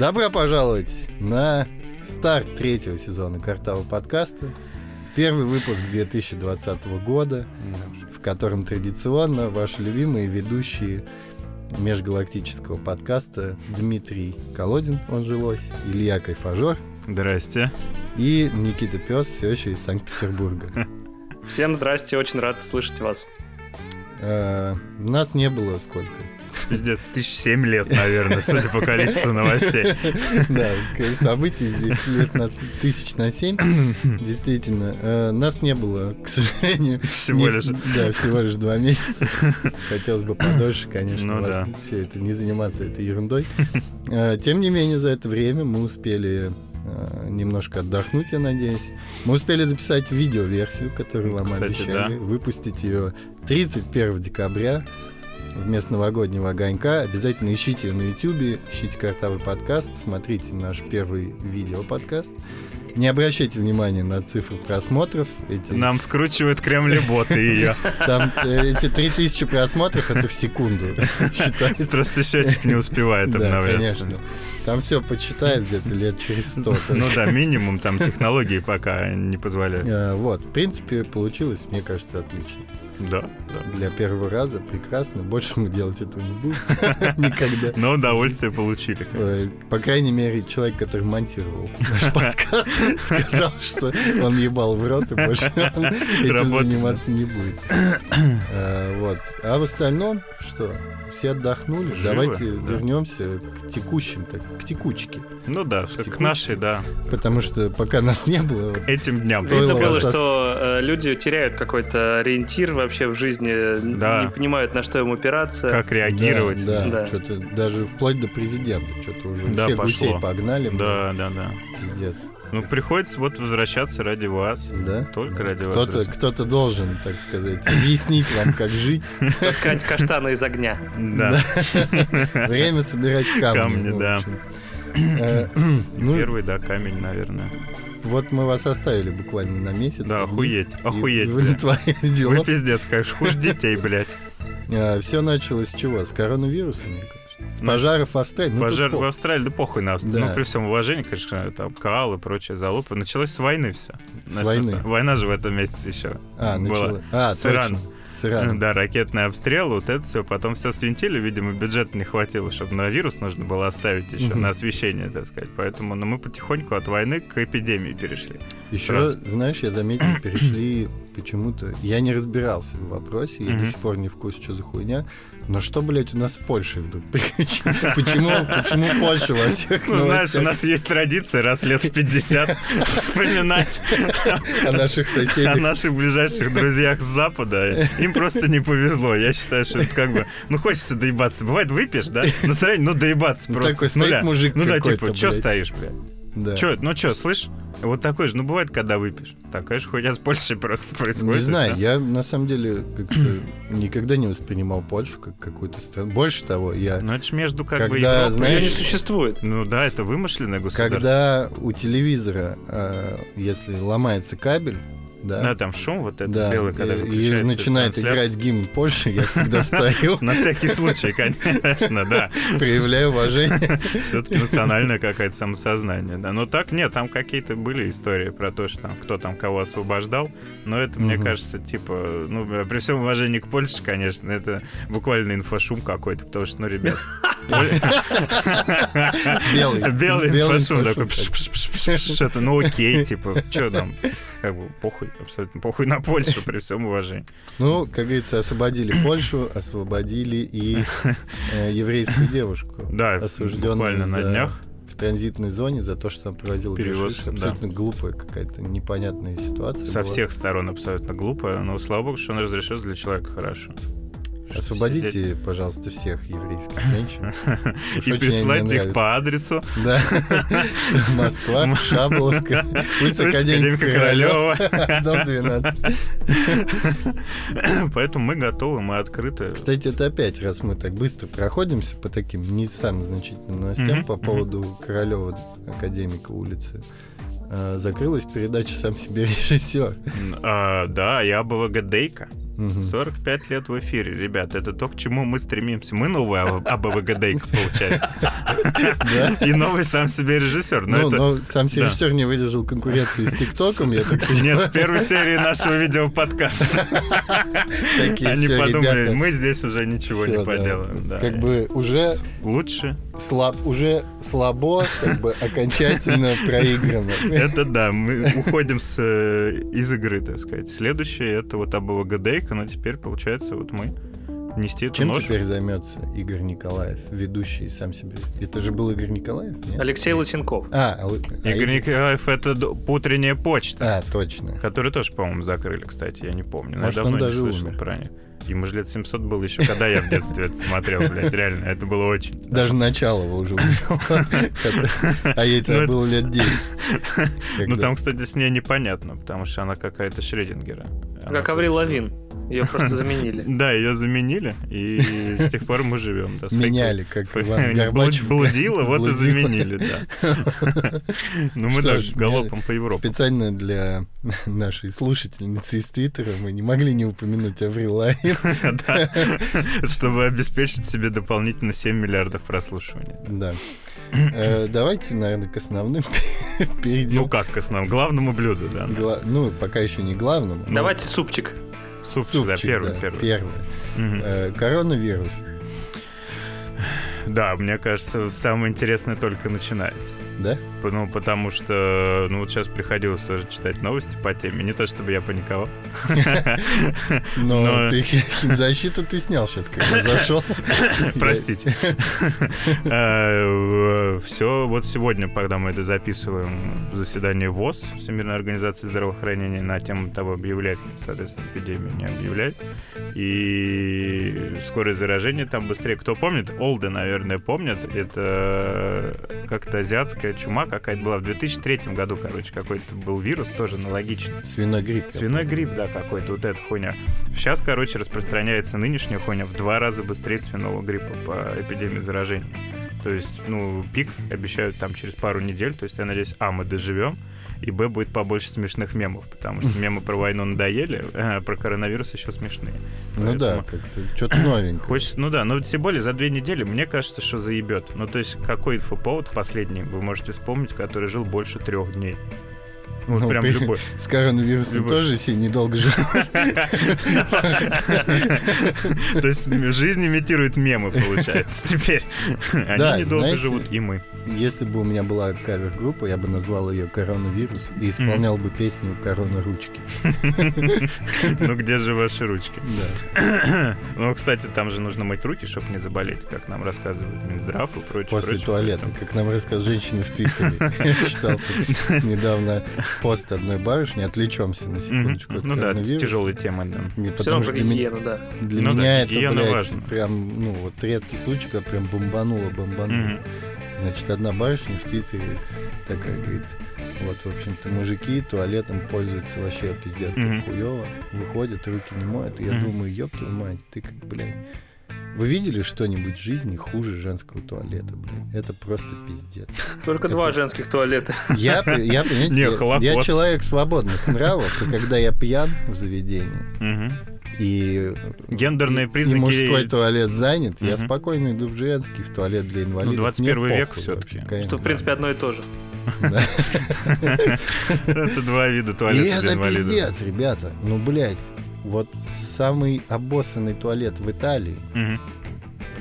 Добро пожаловать на старт третьего сезона Картава подкаста. Первый выпуск 2020 года, в котором традиционно ваши любимые ведущие межгалактического подкаста Дмитрий Колодин, он же Лось, Илья Кайфажор Здрасте. и Никита Пес, все еще из Санкт-Петербурга. Всем здрасте, очень рад слышать вас. Э, Нас не было сколько? Пиздец, тысяч семь лет, наверное, судя по количеству новостей. Да, событий здесь лет на тысяч на семь. Действительно, э, нас не было, к сожалению. Всего лишь. Да, всего лишь два месяца. Хотелось бы подольше, конечно, Ну вас все это не заниматься этой ерундой. Э, Тем не менее, за это время мы успели немножко отдохнуть, я надеюсь. Мы успели записать видеоверсию, которую вам Кстати, обещали, да. выпустить ее 31 декабря вместо новогоднего огонька. Обязательно ищите ее на YouTube, ищите картавый подкаст, смотрите наш первый видео-подкаст. Не обращайте внимания на цифры просмотров. Эти, Нам скручивают кремли-боты ее. Там э, эти 3000 просмотров это в секунду считается. Просто счетчик не успевает Да, обновляться. конечно. Там все почитает где-то лет через 100. Ну да, минимум там технологии пока не позволяют. Э, Вот, в принципе, получилось, мне кажется, отлично. Да, да. Для первого раза прекрасно. Больше мы делать этого не будем. Никогда. Но удовольствие получили. По крайней мере, человек, который монтировал наш подкаст, сказал, что он ебал в рот и больше он этим заниматься не будет. Э, Вот. А в остальном, что? Все отдохнули. Живы, Давайте да. вернемся к текущим, так, к текучке. Ну да, Текучки. к нашей, да. Потому что пока нас не было, вот, Этим дням. Видно было, ос- что э, люди теряют какой-то ориентир вообще в жизни, Да. не понимают, на что им упираться. Как реагировать. Да, да, Да. что-то даже вплоть до президента, что-то уже Да, все пошло. гусей погнали. Да, да, да. Пиздец. Ну, приходится вот возвращаться ради вас. Да? Только ради вас. Кто-то, друзья. кто-то должен, так сказать, объяснить вам, как жить. Таскать каштаны из огня. Да. Время собирать камни. Камни, да. Ну, Первый, да, камень, наверное. вот мы вас оставили буквально на месяц. Да, охуеть, охуеть. Вы натворили Вы дела. пиздец, конечно, хуже детей, блядь. Все началось с чего? С коронавируса, мне кажется. С Ну, пожаров в Австралии. Ну, Пожар по- в Австралии, да похуй на Австралию. Да. Ну, при всем уважении, конечно, там Каал и прочее залупы. Началось с войны все. С войны. Война же в этом месяце еще. А, была. начало. А, С Ираном. С Ираном. Да, ракетный обстрел, вот это все. Потом все свинтили, видимо, бюджета не хватило, чтобы на вирус нужно было оставить еще, Мгм. на освещение, так сказать. Поэтому ну, мы потихоньку от войны к эпидемии перешли. Еще, Сразу. знаешь, я заметил, перешли почему-то... Я не разбирался в вопросе, я Мгм. до сих пор не в курсе, что за хуйня. Но что, блядь, у нас с Польшей вдруг? Почему, почему Польша во всех Ну, знаешь, у нас есть традиция раз лет в 50 вспоминать о наших о соседях? наших ближайших друзьях с Запада. Им просто не повезло. Я считаю, что это как бы... Ну, хочется доебаться. Бывает, выпьешь, да? Настроение, ну, доебаться Ну, просто такой с нуля. Ну да, типа, блядь. стоишь, блядь? Да. Чё, ну чё, слышь? Вот такой же, ну бывает, когда выпьешь. Такая же хуйня с Польшей просто происходит. Не знаю, я на самом деле как-то никогда не воспринимал Польшу как какую-то страну. Больше того, я Ну это ж между как бы Когда, Европой- знаешь- не существует. Ну да, это вымышленное государство. когда у телевизора, э, если ломается кабель, да, Да, там шум вот этот да, белый, когда э, и выключается начинает трансляция. играть гимн Польши, я всегда встаю, На всякий случай, конечно, да. проявляю уважение. Все-таки национальное какое-то самосознание, да. Но так нет, там какие-то были истории про то, что там кто там кого освобождал. Но это, мне кажется, типа, ну, при всем уважении к Польше, конечно, это буквально инфошум какой-то, потому что, ну, ребят, Белый. Белый инфошум такой, это, ну окей, типа, что там, как бы похуй, абсолютно похуй на Польшу при всем уважении. Ну, как говорится, освободили Польшу, освободили и э, еврейскую девушку, Да, осужденную буквально на за- днях. в транзитной зоне за то, что она провозила Перевоз, да. Абсолютно глупая какая-то непонятная ситуация. Со была. всех сторон абсолютно глупо, но слава богу, что он разрешил для человека хорошо. Освободите, сидеть пожалуйста, всех еврейских женщин. И присылайте мне их по адресу Да. Москва, Шаболовка, улица Академика Королева, дом 12. Поэтому мы готовы, мы открыты. Кстати, это опять, раз мы так быстро проходимся по таким не самым значительным новостям по поводу Королева, Академика улицы, э, закрылась передача «Сам себе режиссер». А, да, я была Гадейка. Мгм. 45 лет в эфире, ребят, это то, к чему мы стремимся. Мы новый АБ- АБВГДейка, получается. И новый сам себе режиссер. Ну, сам да. режиссер не выдержал конкуренции с ТикТоком, я так. Нет, с первой серии нашего видеоподкаста. Они подумали, мы здесь уже ничего не поделаем. Как бы уже Лучше. слаб, уже слабо, как бы окончательно проиграно. Это да, мы уходим с, э, из игры, так сказать. Следующее это вот АБВГДейка, но теперь, получается, вот мы нести эту Чем нож. теперь займется Игорь Николаев, ведущий сам себе? Это же был Игорь Николаев? нет? Алексей Лысенков. А, а, а Игорь Николаев это утренняя почта. А, точно. Который тоже, по-моему, закрыли, кстати, я не помню. Но Может, я давно он не даже слышал умер. про них. Ему же лет 700 было еще, когда я в детстве это смотрел, блядь, реально, это было очень. Даже начало его уже умерло. А ей Ну, тогда это- было лет 10. Ну там, кстати, с ней непонятно, потому что она какая-то Шредингера. Как Аврил Лавин. Ее просто заменили. Да, ее заменили, и с тех пор мы живем. Меняли, как Иван Горбачев. Блудила, вот и заменили, да. Ну мы ж, галопом по Европе. Специально для нашей слушательницы из Твиттера мы не могли не упомянуть Аврил Лавин. Да. Чтобы обеспечить себе дополнительно 7 миллиардов прослушиваний. Да. Э, Давайте, наверное, к основным перейдем. Ну как к основному? Главному блюду, да. Ну, пока еще не главному. Ну, Давайте супчик. Супчик, да, Супчик, первый, да, первый. первый. Э, Коронавирус. Да, мне кажется, самое интересное только начинается. Да? Ну, потому что, ну, вот сейчас приходилось тоже читать новости по теме. Не то, чтобы я паниковал. Но, ты химзащиту ты снял сейчас, когда зашел. Простите. Все, вот сегодня, когда мы это записываем, заседание ВОЗ, Всемирной организации здравоохранения, на тему того, объявлять, соответственно, эпидемию, не объявлять. И скорое заражение там быстрее. Кто помнит? Олды, наверное, помнят. Это как-то азиатская чума какая-то была в 2003 году, короче, какой-то был вирус, тоже аналогичный. Свиной грипп. Свиной грипп, да, какой-то, вот эта хуйня. Сейчас, короче, распространяется нынешняя хуйня в два раза быстрее свиного гриппа по эпидемии заражений. То есть, ну, пик обещают там через пару недель. То есть, я надеюсь, а, мы доживем, и б, будет побольше смешных мемов, потому что мемы про войну надоели, а про коронавирус еще смешные. Ну да, Поэтому как-то что-то новенькое. Хочется, ну да, но тем более за две недели, мне кажется, что заебет. Ну, то есть, какой инфоповод последний вы можете вспомнить, который жил больше трех дней? Ну, Ну, прям при- любой. С коронавирусом Любой. тоже все недолго жил. То есть жизнь имитирует мемы, получается, теперь. Они Да, недолго живут, и мы. Если бы у меня была кавер-группа, я бы назвал ее «Коронавирус» и исполнял бы песню «Корона ручки». Ну где же ваши ручки? Да. Ну, кстати, там же нужно мыть руки, чтобы не заболеть, как нам рассказывают Минздрав и прочее. После туалета, как нам рассказывают женщины в Твиттере. Я читал недавно пост одной барышни. Отвлечемся на секундочку от Ну да, это тяжелая тема, да. Потому равно что для меня- гигиену, да. Для Ну да, меня это, гигиена блядь, важна. прям, ну, вот редкий случай, когда прям бомбануло, бомбануло. Значит, одна барышня в Твиттере такая говорит, вот, в общем-то, мужики туалетом пользуются вообще пиздец как Мгм. хуёво, выходят, руки не моют, и я думаю, ёб твою мать, ты как, блядь, вы видели что-нибудь в жизни хуже женского туалета, блядь? Это просто пиздец. Только Это- два женских туалета. Я, я, понимаете, Не, я- я человек свободных нравов, и когда я пьян в заведении, Мгм. и Гендерные и признаки... мужской туалет занят, я спокойно иду в женский, в туалет для инвалидов. Ну, 21 Мне век конечно, Что, в принципе, одно и то же. Это два вида И туалета для это инвалидов. пиздец, ребята. Ну, блядь, вот самый обоссанный туалет в Италии, Мгм.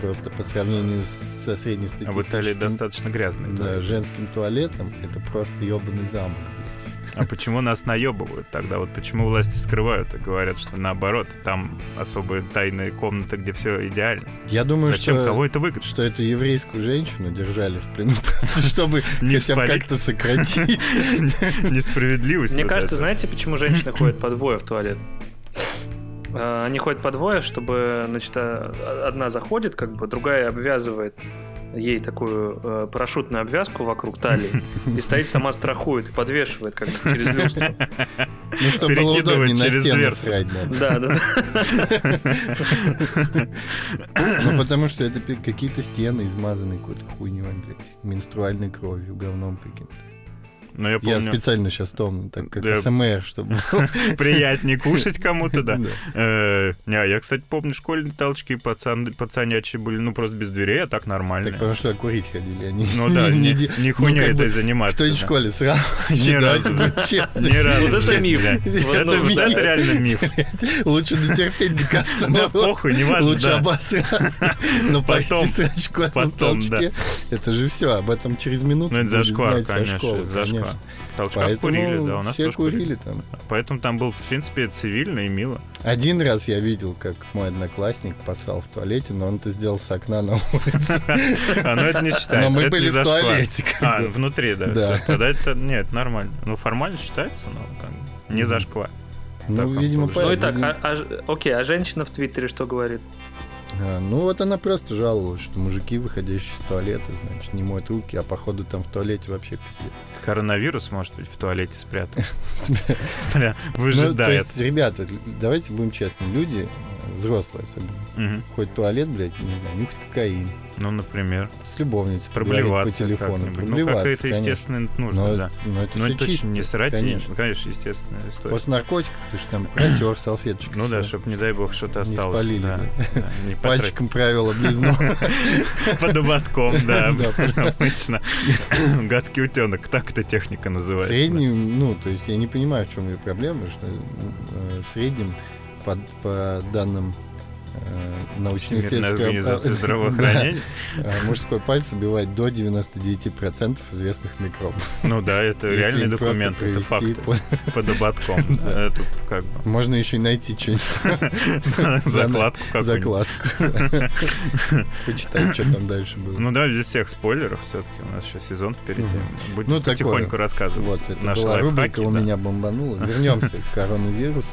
просто по сравнению со А в Италии среднестатистическим достаточно грязный да, туалет. женским туалетом, это просто ебаный замок, блядь. А почему нас наебывают тогда? Вот почему власти скрывают и говорят, что наоборот, там особые тайные комнаты, где все идеально. Я думаю, Зачем? что... Кого это выгодно? что эту еврейскую женщину держали в плену, чтобы хотя бы как-то сократить. Несправедливость. Мне кажется, знаете, почему женщины ходят по двое в туалет? А, Они ходят по двое, чтобы, значит, а, одна заходит, как бы, другая обвязывает ей такую э, парашютную обвязку вокруг талии и стоит сама страхует и подвешивает как бы через люстру. Ну, чтобы было удобнее на стену срать надо. Да, да. Ну, потому что это какие-то стены измазанные какой-то хуйней, блядь. Менструальной кровью, говном каким-то. Но я Я помню, специально сейчас томно, так как Да. СМР, чтобы... приятнее кушать кому-то, да. Э, Не, а я, кстати, помню, школьные толчки пацан, пацанячие были, ну, просто без дверей, а так нормально. Так потому что курить ходили, они Ну да, не, не ну, бы этой заниматься. Кто-нибудь в школе сразу Ни разу. Ни разу. Вот это миф. Это, ну, реально миф. Лучше дотерпеть до конца. Да похуй, неважно, Лучше да. обосраться, но Потом- пойти срать в школьном потом, толчке. Это же все, об этом через минуту Ну, это зашквар, конечно, зашквар. Толчках Поэтому курили, да, у нас все тоже курили там. Поэтому там был, в принципе, цивильно и мило. Один раз я видел, как мой одноклассник поссал в туалете, но он это сделал с окна на улице. А, ну это не считается, Но мы были в туалете. как А, внутри, да. Тогда это, нет, нормально. Ну, формально считается, но не зашквар. Ну, видимо, положении. Ну и поэтому. так, а- а окей, а женщина в Твиттере что говорит? А, Ну вот она просто жаловалась, что мужики, выходящие из туалета, значит, не моют руки, а походу там в туалете вообще пиздец. Коронавирус, может быть, в туалете спрятан. Ну, выжидает. есть, ребята, давайте будем честны, люди, э, взрослые особенно, в туалет, блядь, не знаю, нюхать кокаин, Ну, например, с любовницей поговорить по проблеваться телефону. Ну, проблеваться, какая-то, конечно. естественно, нужно, Но, да. но это Ну, все это точно не чисто, срать, конечно. ну, конечно, естественная история. После наркотиков ты же там протер салфеточкой. Ну да, чтобы, не дай бог, что-то Не осталось. спалили, да, да. да, не. Пальчиком правила облизнул. Под ободком, да, обычно. Гадкий утенок, так эта техника В называется. среднем, ну, то есть я не понимаю, в чем ее проблема, что э, в среднем по, по данным э, Всемирная научно-исследовательского организация здравоохранения. э, мужской палец убивает до 99% известных микробов. Ну да, это Если реальный документ, это факт. по- Под ободком. да, Это как бы Можно еще и найти что-нибудь, закладку какую-нибудь. закладку. Почитать, что там дальше было. Ну да, без всех спойлеров все-таки у нас еще сезон впереди. Будем Ну, такое. потихоньку рассказывать. Вот, это наши была рубрика «У меня бомбануло». Вернемся к коронавирусу.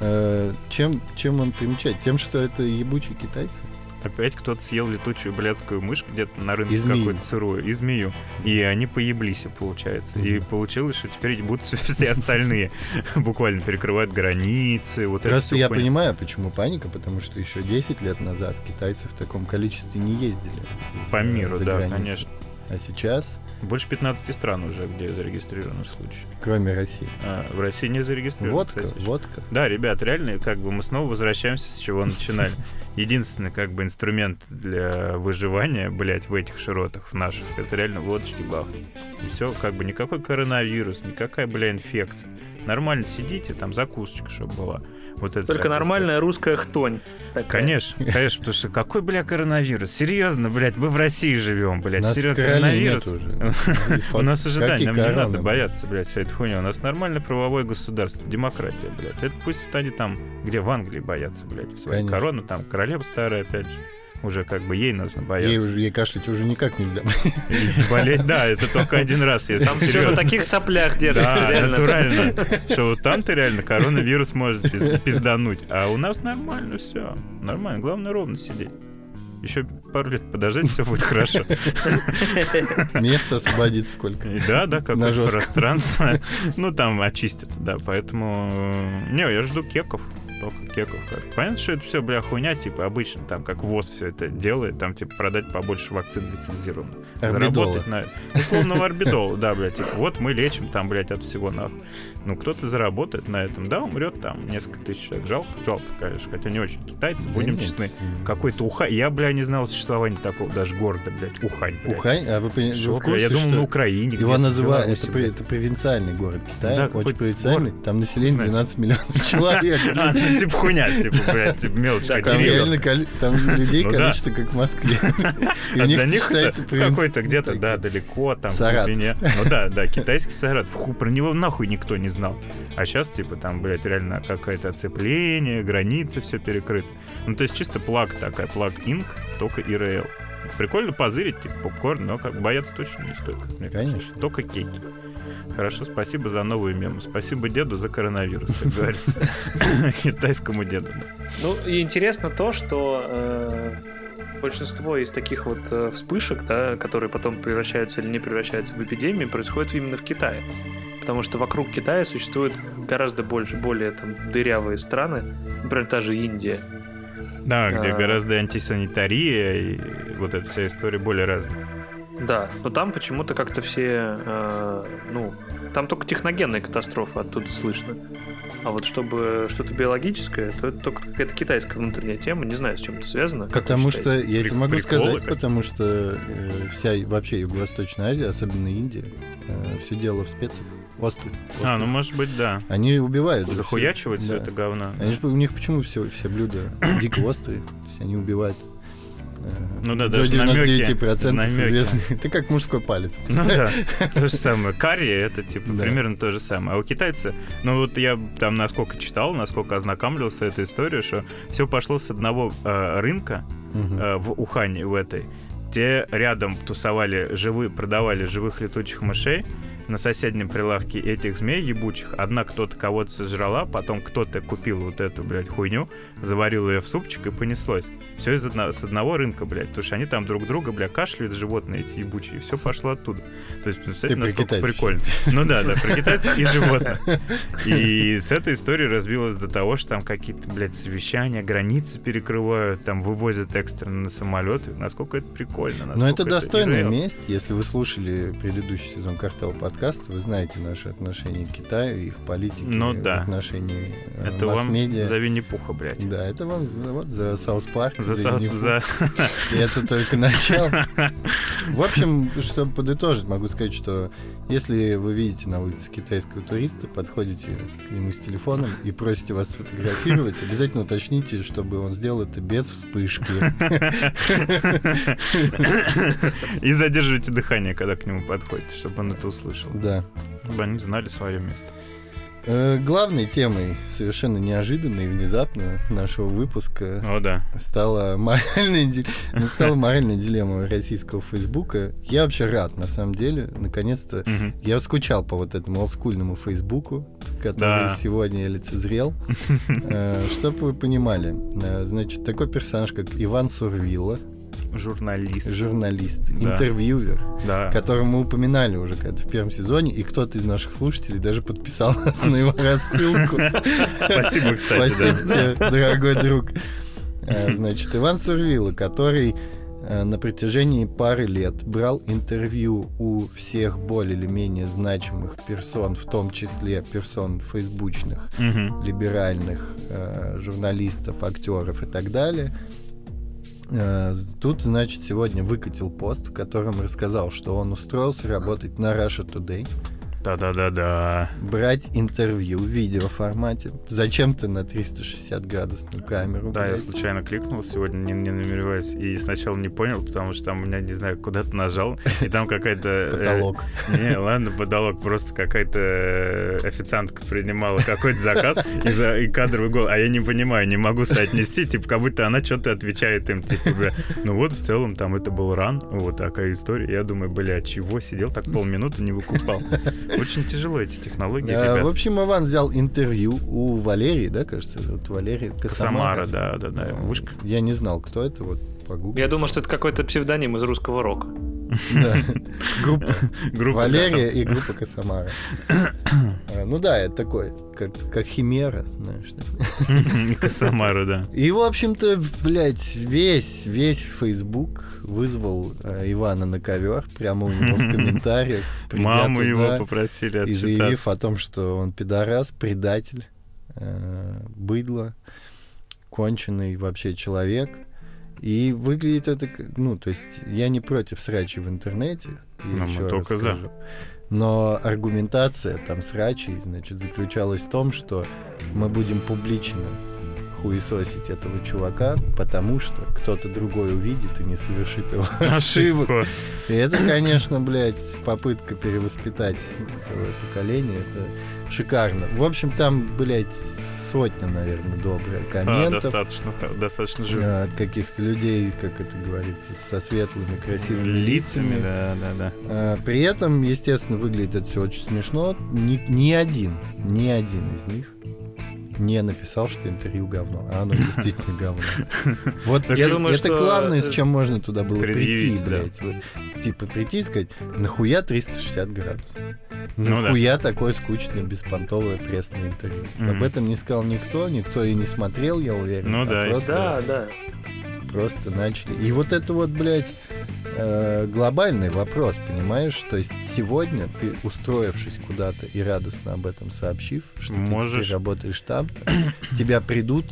Э, Чем, чем он примечает? Тем, что это ебучие китайцы? Опять кто-то съел летучую блядскую мышь где-то на рынке И какую-то сырую, и змею. И они поеблись, получается. И Мгм. получилось, что теперь ебутся все остальные. Буквально перекрывают границы. Вот Просто я хуйня. понимаю, почему паника, потому что еще 10 лет назад китайцы в таком количестве не ездили. По миру, да, границу. конечно. А сейчас, Больше 15 стран уже, где зарегистрированы случаи. кроме России, А, в России не зарегистрировано. водка, кстати. водка. Да, ребят, реально, как бы мы снова возвращаемся, с чего начинали. Единственный, как бы, инструмент для выживания, блядь, в этих широтах, в наших, это реально водочки бахнуть. И все, как бы, никакой коронавирус, никакая, бля, инфекция. Нормально сидите, там закусочка, чтобы была. Вот это Только нормальная русская хтонь. такая. Конечно, конечно, потому что какой, бля, коронавирус? Серьезно, блядь, мы в России живем, блядь, нас серьезно, коронавирус. нет уже. У нас уже, да, нам не надо блядь? бояться, блядь, вся эта хуйня. У нас нормальное правовое государство, демократия, блядь. Это пусть они там, где в Англии боятся, блядь, в своей Конечно. короны, там королева старая, опять же. Уже как бы ей нужно Ей бояться. уже ей кашлять уже никак нельзя. И болеть, да, это только один раз, если Там все на серьезно. таких соплях держится, Да, реально. натурально. Что вот там-то реально коронавирус может пиз- пиздануть. А у нас нормально все. Нормально. Главное ровно сидеть. Еще пару лет подождать, все будет хорошо. Место освободится сколько. Да, да, какое-то пространство. Ну, там очистят, да, поэтому... э, Не, я жду кеков. Только кеков. как. Понятно, что это все, бля, хуйня, типа, обычно, там, как ВОЗ все это делает, там, типа, продать побольше вакцин лицензированных. Орбидола. Заработать на... Условного орбидола, да, блядь, типа, вот мы лечим там, блядь, от всего нахуй. Ну, кто-то заработает на этом, да, умрет там несколько тысяч человек. Жалко, жалко, конечно, хотя не очень. Китайцы, Да будем нет, честны. Какой-то Ухань. Я, бля, не знал существования такого даже города, блядь, Ухань. блядь. Ухань, а вы вы в курсе, я думал, что на Украине. Его называют, это, это провинциальный город Китая, Да, очень провинциальный, там население Знаю. 12 миллионов человек. Типа хуйня, типа, блядь, типа мелочь. Да, Там реально коли- там людей Ну да. количество, как в Москве. И А для них считается какой-то где-то, да, далеко, там, в глубине. Ну да, да, китайский Саратов. Фу, про него нахуй никто не знал. А сейчас, типа, там, блядь, реально какое-то оцепление, границы все перекрыты. Ну, то есть чисто плаг такая, плаг инк, только ИРЛ. Прикольно позырить, типа, попкорн, но как бояться точно не стоит. мне кажется. Конечно. Только кейки. Хорошо, спасибо за новую мему. Спасибо деду за коронавирус, как говорится. Китайскому деду. Ну, и интересно то, что э, большинство из таких вот э, вспышек, да, которые потом превращаются или не превращаются в эпидемии, происходит именно в Китае. Потому что вокруг Китая существует гораздо больше, более там дырявые страны, например, та же Индия. Да, где А. гораздо антисанитария и вот эта вся история более развита. Да, но там почему-то как-то все, э, ну, там только техногенные катастрофы оттуда слышно. А вот чтобы что-то биологическое, то это только какая-то китайская внутренняя тема, не знаю, с чем это связано. как Потому что, я Прик- тебе могу приколы сказать, какие-то. потому что э, вся вообще Юго-Восточная Азия, особенно Индия, все дело в специях. Острых. А, ну может быть, да. Они убивают. же Захуячивать все Да. это говно. Они же, у них почему все, все блюда дико острые? То есть они убивают э, Ну да, до даже намеки- 99% намеки. известны. Это как мужской палец. Ну да, то же самое. Карри это типа Да. примерно то же самое. А у китайца, ну вот я там насколько читал, насколько ознакомливался с этой историей, что все пошло с одного э, рынка э, в Ухане в этой. Те рядом тусовали живые, продавали живых летучих мышей на соседнем прилавке этих змей ебучих. Одна кто-то кого-то сожрала, потом кто-то купил вот эту, блядь, хуйню, заварил ее в супчик и понеслось. Все из одно- с одного рынка, блядь. Потому что они там друг друга, бля, кашляют животные эти ебучие, и все пошло оттуда. То есть, представьте, Ты насколько прикольно. сейчас. Ну да, да, про китайцев и животных. И с этой историей разбилось до того, что там какие-то, блядь, совещания, границы перекрывают, там вывозят экстренно на самолеты. Насколько это прикольно. Но насколько это достойная real. месть. Если вы слушали предыдущий сезон Картава подкаста, вы знаете наши отношения к Китаю, их политики, Ну да. отношения э, Это вам масс-медиа. за Винни-Пуха, блядь. Да, это вам вот за South Park. За, Винни-Пух. за- И это только начало. В общем, чтобы подытожить, могу сказать, что если вы видите на улице китайского туриста, подходите к нему с телефоном и просите вас сфотографировать, обязательно уточните, чтобы он сделал это без вспышки. И задерживайте дыхание, когда к нему подходите, чтобы он это услышал. Да. Чтобы они знали свое место. Э, Главной темой, совершенно неожиданно и внезапно нашего выпуска О, да. стала моральная, ну, стала моральная дилемма российского Фейсбука. Я вообще рад, на самом деле, наконец-то Мгм. Я скучал по вот этому олдскульному Фейсбуку, который Да. сегодня лицезрел. Чтобы вы понимали, э, значит, такой персонаж, как Иван Сурвилла, Журналист. журналист, Да. интервьюер, Да. которого мы упоминали уже когда в первом сезоне, и кто-то из наших слушателей даже подписал нас на его рассылку. Спасибо, кстати, Спасибо тебе, дорогой друг. Э, Значит, Иван Сурвилла, который э, на протяжении пары лет брал интервью у всех более или менее значимых персон, в том числе персон фейсбучных, Мгм. либеральных э, журналистов, актеров и так далее. Э, Тут, значит, сегодня выкатил пост, в котором рассказал, что он устроился работать на Russia Today, Да-да-да-да. брать интервью в видеоформате. Зачем-то на 360 градусную камеру. Да, я блядь. случайно кликнул сегодня, не, не намереваясь, и сначала не понял, потому что там у меня, не знаю, куда-то нажал, и там какая-то... э, Потолок. Не, ладно, потолок, просто какая-то э, официантка принимала какой-то заказ и, кадровый гол. А я не понимаю, не могу соотнести, типа, как будто она что-то отвечает им, типа, ну вот, в целом, там это был ран, вот такая история. Я думаю, бля, чего, сидел так полминуты, не выкупал. Очень тяжело эти технологии, А, ребят. в общем, Иван взял интервью у Валерии, да, кажется, вот Валерия Косомара. Самара, да, да, да, вышка. Я не знал, кто это, вот погуглил. Я думал, что это какой-то псевдоним из русского рока. Да. Группа Группа Валерия и группа Косомара. А, Ну да, это такой, как, как химера, знаешь. да. Косомара, да. И, в общем-то, блядь, весь, весь Facebook вызвал э, Ивана на ковер прямо у него в комментариях. Маму его попросили И заявив отчитаться. о том, что он пидорас, предатель, э, быдло, конченый вообще человек. И выглядит это, ну, то есть я не против срачи в интернете, я Ну, мы только за. скажу. Но аргументация там срачей, значит, заключалась в том, что мы будем публично хуесосить этого чувака, потому что кто-то другой увидит и не совершит его ошибок. Ошибку. И это, конечно, блядь, попытка перевоспитать целое поколение. Это шикарно. В общем, там, блядь, сотня, наверное, добрых А, комментов. достаточно, х- достаточно жирно. э, От каких-то людей, как это говорится, со светлыми, красивыми Лицами, лицами. да, да, да. А, При этом, естественно, выглядит это все очень смешно. Ни, ни один, ни один из них не написал, что интервью говно, а оно действительно говно. Вот это главное, с чем можно туда было прийти, блядь. Вот, типа прийти и сказать, нахуя 360 градусов? Ну. Нахуя такое скучное, беспонтовое пресное интервью? Об этом не сказал никто, никто и не смотрел, я уверен. Ну а да, Да, да. Просто начали. И вот это вот, блядь, э, глобальный вопрос, понимаешь? То есть сегодня ты, устроившись куда-то и радостно об этом сообщив, что Можешь. ты теперь работаешь там, тебя придут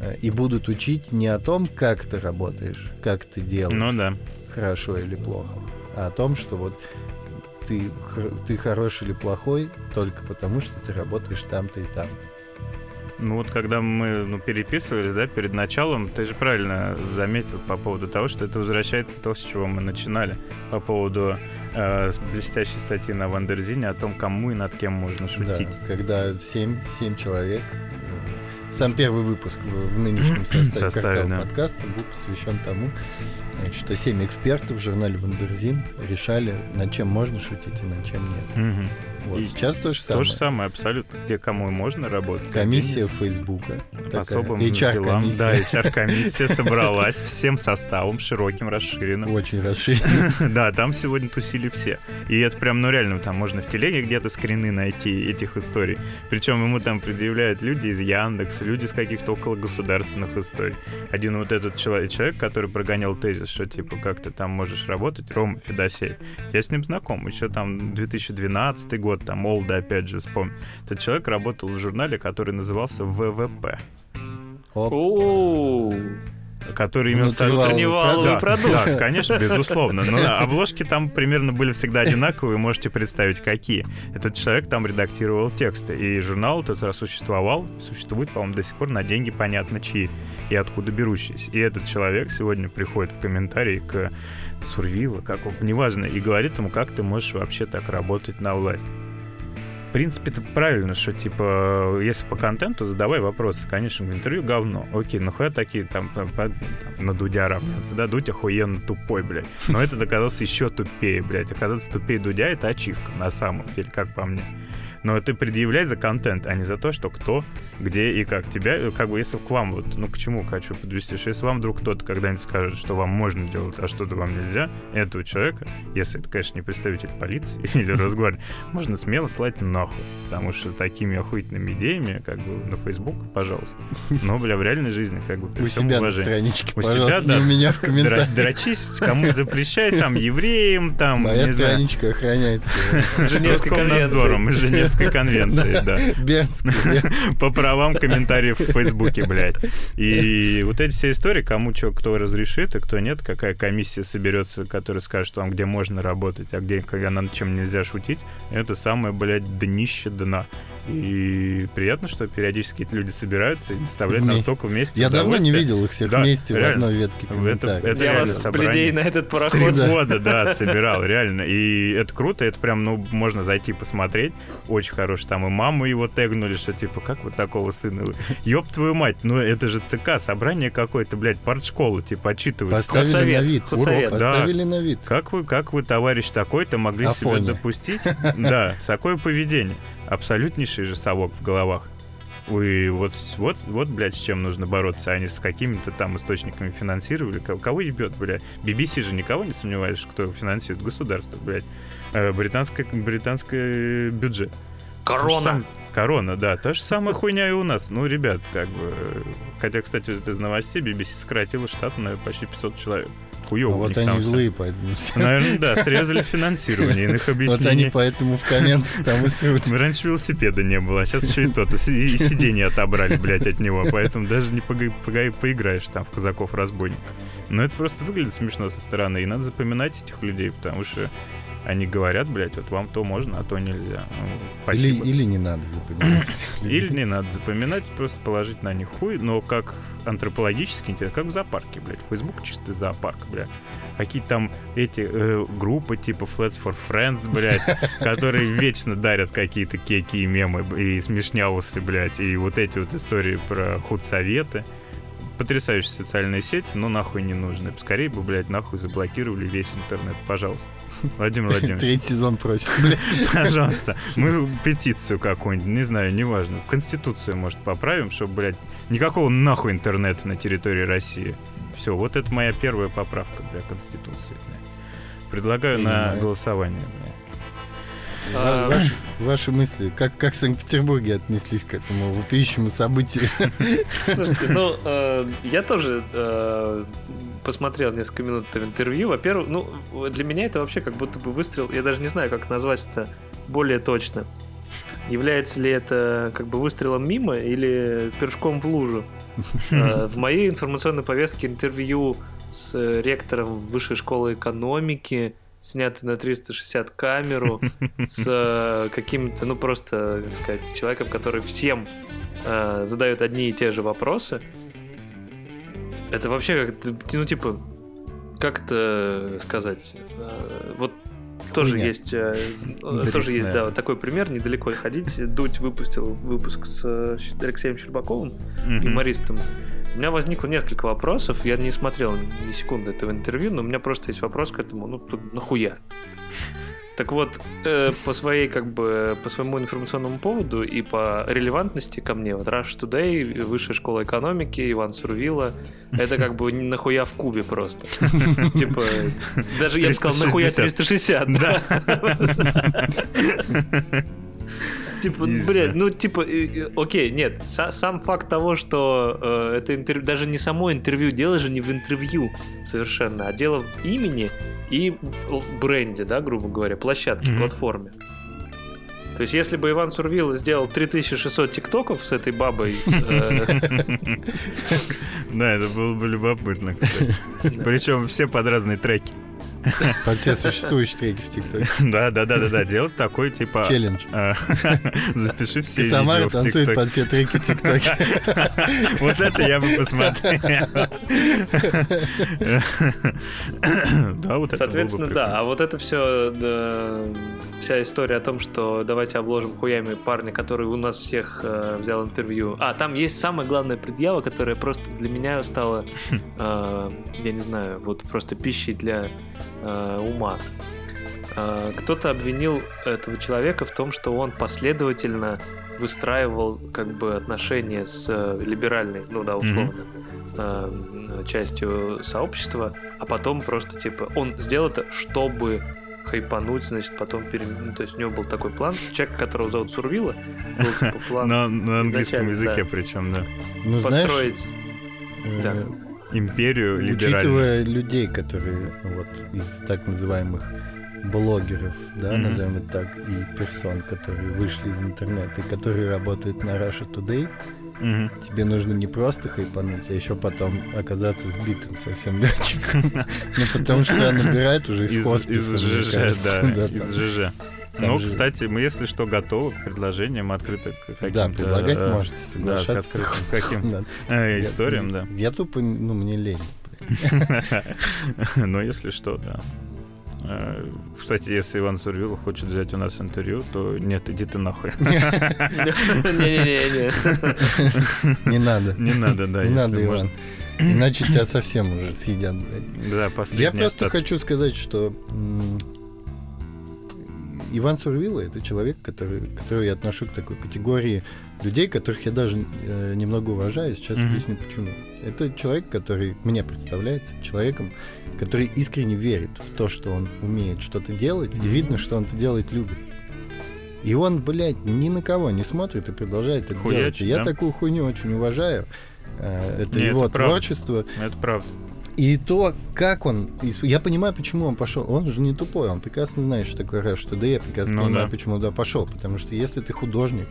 э, и будут учить не о том, как ты работаешь, как ты делаешь, Ну да. хорошо или плохо, а о том, что вот ты, ты хороший или плохой только потому, что ты работаешь там-то и там-то. Ну вот когда мы ну, переписывались, да, перед началом, ты же правильно заметил по поводу того, что это возвращается то, с чего мы начинали, по поводу э, блестящей статьи на Wonderzine е о том, кому и над кем можно шутить. Да, когда 7, семь человек. э, Сам первый выпуск в, в нынешнем составе, Составе, «Картавого да. подкаста был посвящен тому, значит, что 7 экспертов в журнале Wonderzine решали, над чем можно шутить и над чем нет. Мгм. Вот И сейчас то же самое. То же самое, абсолютно. Где кому и можно работать. Комиссия Фейсбука. такая, особым делам. Да, HR-комиссия собралась всем составом, широким, расширенным. Очень расширена. Да, там сегодня тусили все. И это прям, ну реально, там можно в телеге где-то скрины найти этих историй. Причем ему там предъявляют люди из Яндекса, люди из каких-то около государственных историй. Один вот этот человек, человек, который прогонял тезис, что типа как ты там можешь работать, Рома Федосеев. Я с ним знаком, еще там 2012 год, там Олда опять же вспомню. Этот человек работал в журнале, который назывался ВВП. Оп, который имел Внутриваловый Внутриваловый да, продукт. да, конечно, безусловно. Но да, обложки там примерно были всегда одинаковые, можете представить, какие. Этот человек там редактировал тексты, и журнал этот существовал, существует, по-моему, до сих пор на деньги понятно чьи и откуда берущиеся. И этот человек сегодня приходит в комментарии к Сурвилу, как он, неважно, и говорит ему, как ты можешь вообще так работать на власть. В принципе, это правильно, что, типа, если по контенту, задавай вопросы. Конечно, в интервью говно. Окей, нахуя такие там, по- там, на Дудя равняться, да? Дудь охуенно тупой, блядь. Но это оказался еще тупее, блядь. Оказаться тупее Дудя — это ачивка, на самом деле, как по мне. Но ты предъявляй за контент, а не за то, что кто, где и как. Тебя, э, как бы, если к вам вот, ну, к чему хочу подвести, что если вам вдруг кто-то когда-нибудь скажет, что вам можно делать, а что-то вам нельзя, этого человека, если это, конечно, не представитель полиции или Росгвардии, можно смело слать нахуй. Потому что такими охуительными идеями, как бы, на Facebook, пожалуйста. Но, бля, в реальной жизни, как бы, при у всем себя на страничке, У пожалуйста, себя, да. не у меня в комментариях. Дрочись, кому запрещай, там, евреям, там, Моя не знаю, страничка охраняется. Женевской Роскомнадзором и Женевской конвенцией, да. Бернский. По правам комментариев в Фейсбуке, блядь. И вот эти все истории, кому что, кто разрешит, и кто нет, какая комиссия соберется, которая скажет вам, где можно работать, а где, когда над чем нельзя шутить, это самое, блядь, днище дна. И приятно, что периодически эти люди собираются и доставляют Вместе. настолько вместе Я давно не видел их всех Да, вместе в реально. одной ветке Это- это Я вас, собрание. блядей, на этот Три пароход. года, да, собирал, реально. И это круто, это прям, ну, можно зайти посмотреть. Очень хороший. Там и маму его тегнули, что типа, как вот такого сына? Ёб твою мать, ну это же ЦК, собрание какое-то, блядь, партшколы, типа, отчитываются. Поставили Худсовет, на вид. худсовет. Урок Поставили на вид. Как вы, как вы, товарищ такой-то, могли себе допустить? Да, такое поведение. Абсолютнейший же совок в головах. Вы вот, вот, вот, блядь, с чем нужно бороться, а не с какими-то там источниками финансировали. Ко- Кого ебет, блядь? BBC же никого не сомневаешь, кто финансирует государство, блядь. Э, британское, британское бюджет. Корона. сам- Корона, да. Та же самая хуйня и у нас. Ну, ребят, как бы... э, Хотя, кстати, вот из новостей BBC сократила штат на почти 500 человек. А Хуёво у вот они там злые, поэтому все. Наверное, да, срезали финансирование, иных Вот они объяснений. поэтому в комментах там и срут. Раньше велосипеда не было, а сейчас еще и тот. И си- и сиденье отобрали, блядь, от него. Поэтому даже не поиграешь там в казаков-разбойников. Но это просто выглядит смешно со стороны. И надо запоминать этих людей, потому что они говорят, блядь, вот вам то можно, а то нельзя. Ну, Или, спасибо. или не надо запоминать. Или не надо запоминать, просто положить на них хуй, но как антропологически интересно, как в зоопарке, блядь. Facebook чистый зоопарк, блядь. Какие там эти э, группы типа Flats for Friends, блядь, которые вечно дарят какие-то кеки и мемы и смешняусы, блядь, и вот эти вот истории про худсоветы. Потрясающая социальная сеть, но нахуй не нужно. Скорее бы, блядь, нахуй заблокировали весь интернет, пожалуйста. Владимир Владимирович. Третий сезон просит. Пожалуйста, мы петицию какую-нибудь, не знаю, неважно, в Конституцию, может, поправим, чтобы, блядь, никакого нахуй интернета на территории России. Все, вот это моя первая поправка для Конституции. Предлагаю на голосование. бля. А, Ва- Ваши, ваши мысли, как, как в Санкт-Петербурге отнеслись к этому вопиющему событию? Слушайте, ну, э, я тоже э, посмотрел несколько минут интервью. Во-первых, ну, для меня это вообще как будто бы выстрел, я даже не знаю, как назвать это более точно. Является ли это как бы выстрелом мимо или пирожком в лужу? Э, в моей информационной повестке интервью с ректором Высшей школы экономики, снятый на 360 камеру, с э, каким-то, ну просто, как сказать, человеком, который всем э, задает одни и те же вопросы. Это вообще как ну типа, как это сказать? Э, вот тоже Хуйня. есть, э, тоже есть, да, вот такой пример, недалеко ходить. Дудь выпустил выпуск с Алексеем Щербаковым, mm-hmm. юмористом. У меня возникло несколько вопросов, я не смотрел ни секунды этого интервью, но у меня просто есть вопрос к этому, ну, тут нахуя? Так вот, э, по своей, как бы, по своему информационному поводу и по релевантности ко мне, вот Rush Today, Высшая школа экономики, Иван Сурвила, это как бы нахуя в кубе просто. Типа, даже я бы сказал, нахуя 360. Да. Типа, блядь, ну, типа, окей, нет, сам факт того, что э, это интервью, даже не само интервью, дело же не в интервью совершенно, а дело в имени и бренде, да, грубо говоря, площадке, платформе. То есть, если бы Иван Сурвил сделал 3600 тиктоков с этой бабой... Э, да, это было бы любопытно, кстати. Причем все под разные треки. Под все существующие треки в ТикТоке. Да, да, да, да, да. Делать такой типа. Челлендж. А, запиши все видео Самара танцует под все треки ТикТоке. Вот это я бы посмотрел. Да, вот это Соответственно, да. А вот это все, вся история о том, что давайте обложим хуями парня, который у нас всех э, взял интервью. А, там есть самая главная предъява, которая просто для меня стала, э, я не знаю, вот просто пищей для э, ума. Э, кто-то обвинил этого человека в том, что он последовательно выстраивал как бы отношения с э, либеральной, ну да, условно, mm-hmm. э, частью сообщества, а потом просто типа он сделал это, чтобы хайпануть, значит, потом пере... ну, то есть у него был такой план. Человек, которого зовут Сурвила, был типа план. На, на английском языке да. причем, да. Ну, Построить. Знаешь, да. Империю либеральную. Учитывая людей, которые вот из так называемых блогеров, да, mm-hmm. назовем это так, и персон, которые вышли из интернета и которые работают на Russia Today, mm-hmm. тебе нужно не просто хайпануть, а еще потом оказаться сбитым совсем летчиком. Ну, потому что набирает уже из хосписа. Из ЖЖ, да, из ЖЖ. Там ну, же... кстати, мы, если что, готовы к предложениям, открыты к каким-то... Да, предлагать э, можете, соглашаться. Да, к каким э, историям, да. Я тупо, ну, мне лень. Но если что, да. Э, кстати, если Иван Сурвилов хочет взять у нас интервью, то нет, иди ты нахуй. Не-не-не. Не надо. Не надо, да. Не надо, Иван. Иначе тебя совсем уже съедят, блядь. Да, последний Я просто хочу сказать, что Иван Сурвила это человек, который, которого я отношу к такой категории людей, которых я даже э, немного уважаю. Сейчас mm-hmm. объясню почему. Это человек, который мне представляется человеком, который искренне верит в то, что он умеет что-то делать, mm-hmm. и видно, что он это делать любит. И он, блядь, ни на кого не смотрит и продолжает это Хуячить, делать. И я такую хуйню очень уважаю. Э, это Не, его это творчество. Это правда. И то, как он... Я понимаю, почему он пошел. Он же не тупой, он прекрасно знает, что такое рэш, что да я прекрасно ну, понимаю, да. почему туда пошел. Потому что если ты художник,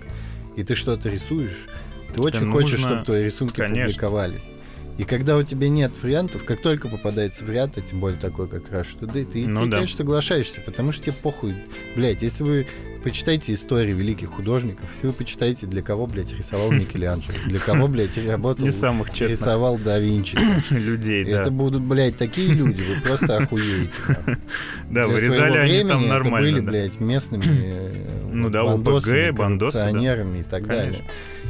и ты что-то рисуешь, ты очень нужно... хочешь, чтобы твои рисунки Конечно. публиковались. И когда у тебя нет вариантов, как только попадается вариант, а тем более такой, как Rush Today, ты, ну, ты да. конечно, соглашаешься, потому что тебе похуй. Блять, если вы почитайте истории великих художников, если вы почитаете, для кого, блядь, рисовал Микеланджело, для кого, блядь, работал, Не самых честных рисовал да Винчи. Людей, да. Это будут, блядь, такие люди, вы просто охуеете. Да, вырезали они там нормально. Это были, блядь, местными э, ну да, ОПГ, бандосы, и так далее.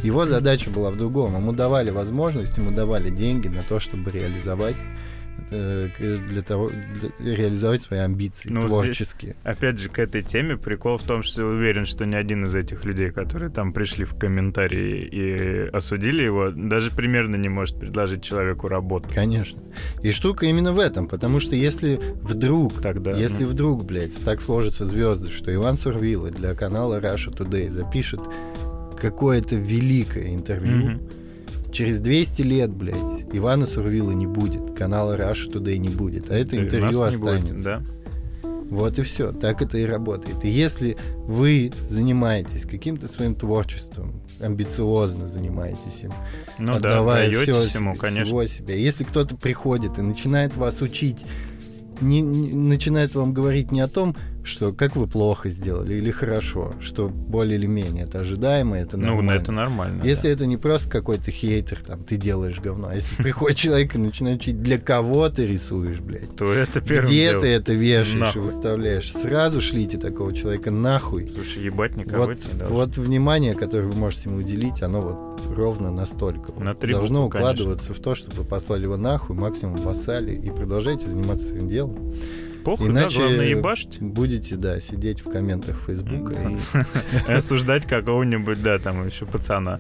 Его задача была в другом. Ему давали возможность, ему давали деньги на то, чтобы реализовать э, для того, для, реализовать свои амбиции ну, творческие. Здесь, опять же, к этой теме прикол в том, что я уверен, что ни один из этих людей, которые там пришли в комментарии и осудили его, даже примерно не может предложить человеку работу. Конечно. И штука именно в этом, потому что если вдруг, Тогда, если ну... вдруг, блядь, так сложатся звезды, что Иван Сурвила для канала Russia Today запишет какое-то великое интервью, mm-hmm. Через 200 лет, блядь, Ивана Сурвила не будет, канала Russia Today не будет, а это И интервью нас не будет, останется. да. Вот и все. Так это и работает. И если вы занимаетесь каким-то своим творчеством, амбициозно занимаетесь им, Ну да, отдавая даетесь всё ему, конечно. всего себя. Если кто-то приходит и начинает вас учить, не, не- начинает вам говорить не о том, что как вы плохо сделали или хорошо, что более или менее это ожидаемо, это Ну, нормально. это нормально. Если да. это не просто какой-то хейтер, там, ты делаешь говно. А если приходит человек и начинает учить, для кого ты рисуешь, блядь, то это первым где делом. ты это вешаешь и выставляешь, сразу шлите такого человека нахуй. Слушай, ебать никого Вот, это не должно. вот внимание, которое вы можете ему уделить, оно вот ровно настолько На три должно буквы, укладываться в то, чтобы вы послали его нахуй, максимум вассали, и продолжайте заниматься своим делом. Похуй, Иначе да, главное ебашить. будете, да, сидеть в комментах Фейсбука и... И осуждать какого-нибудь, да, там еще пацана.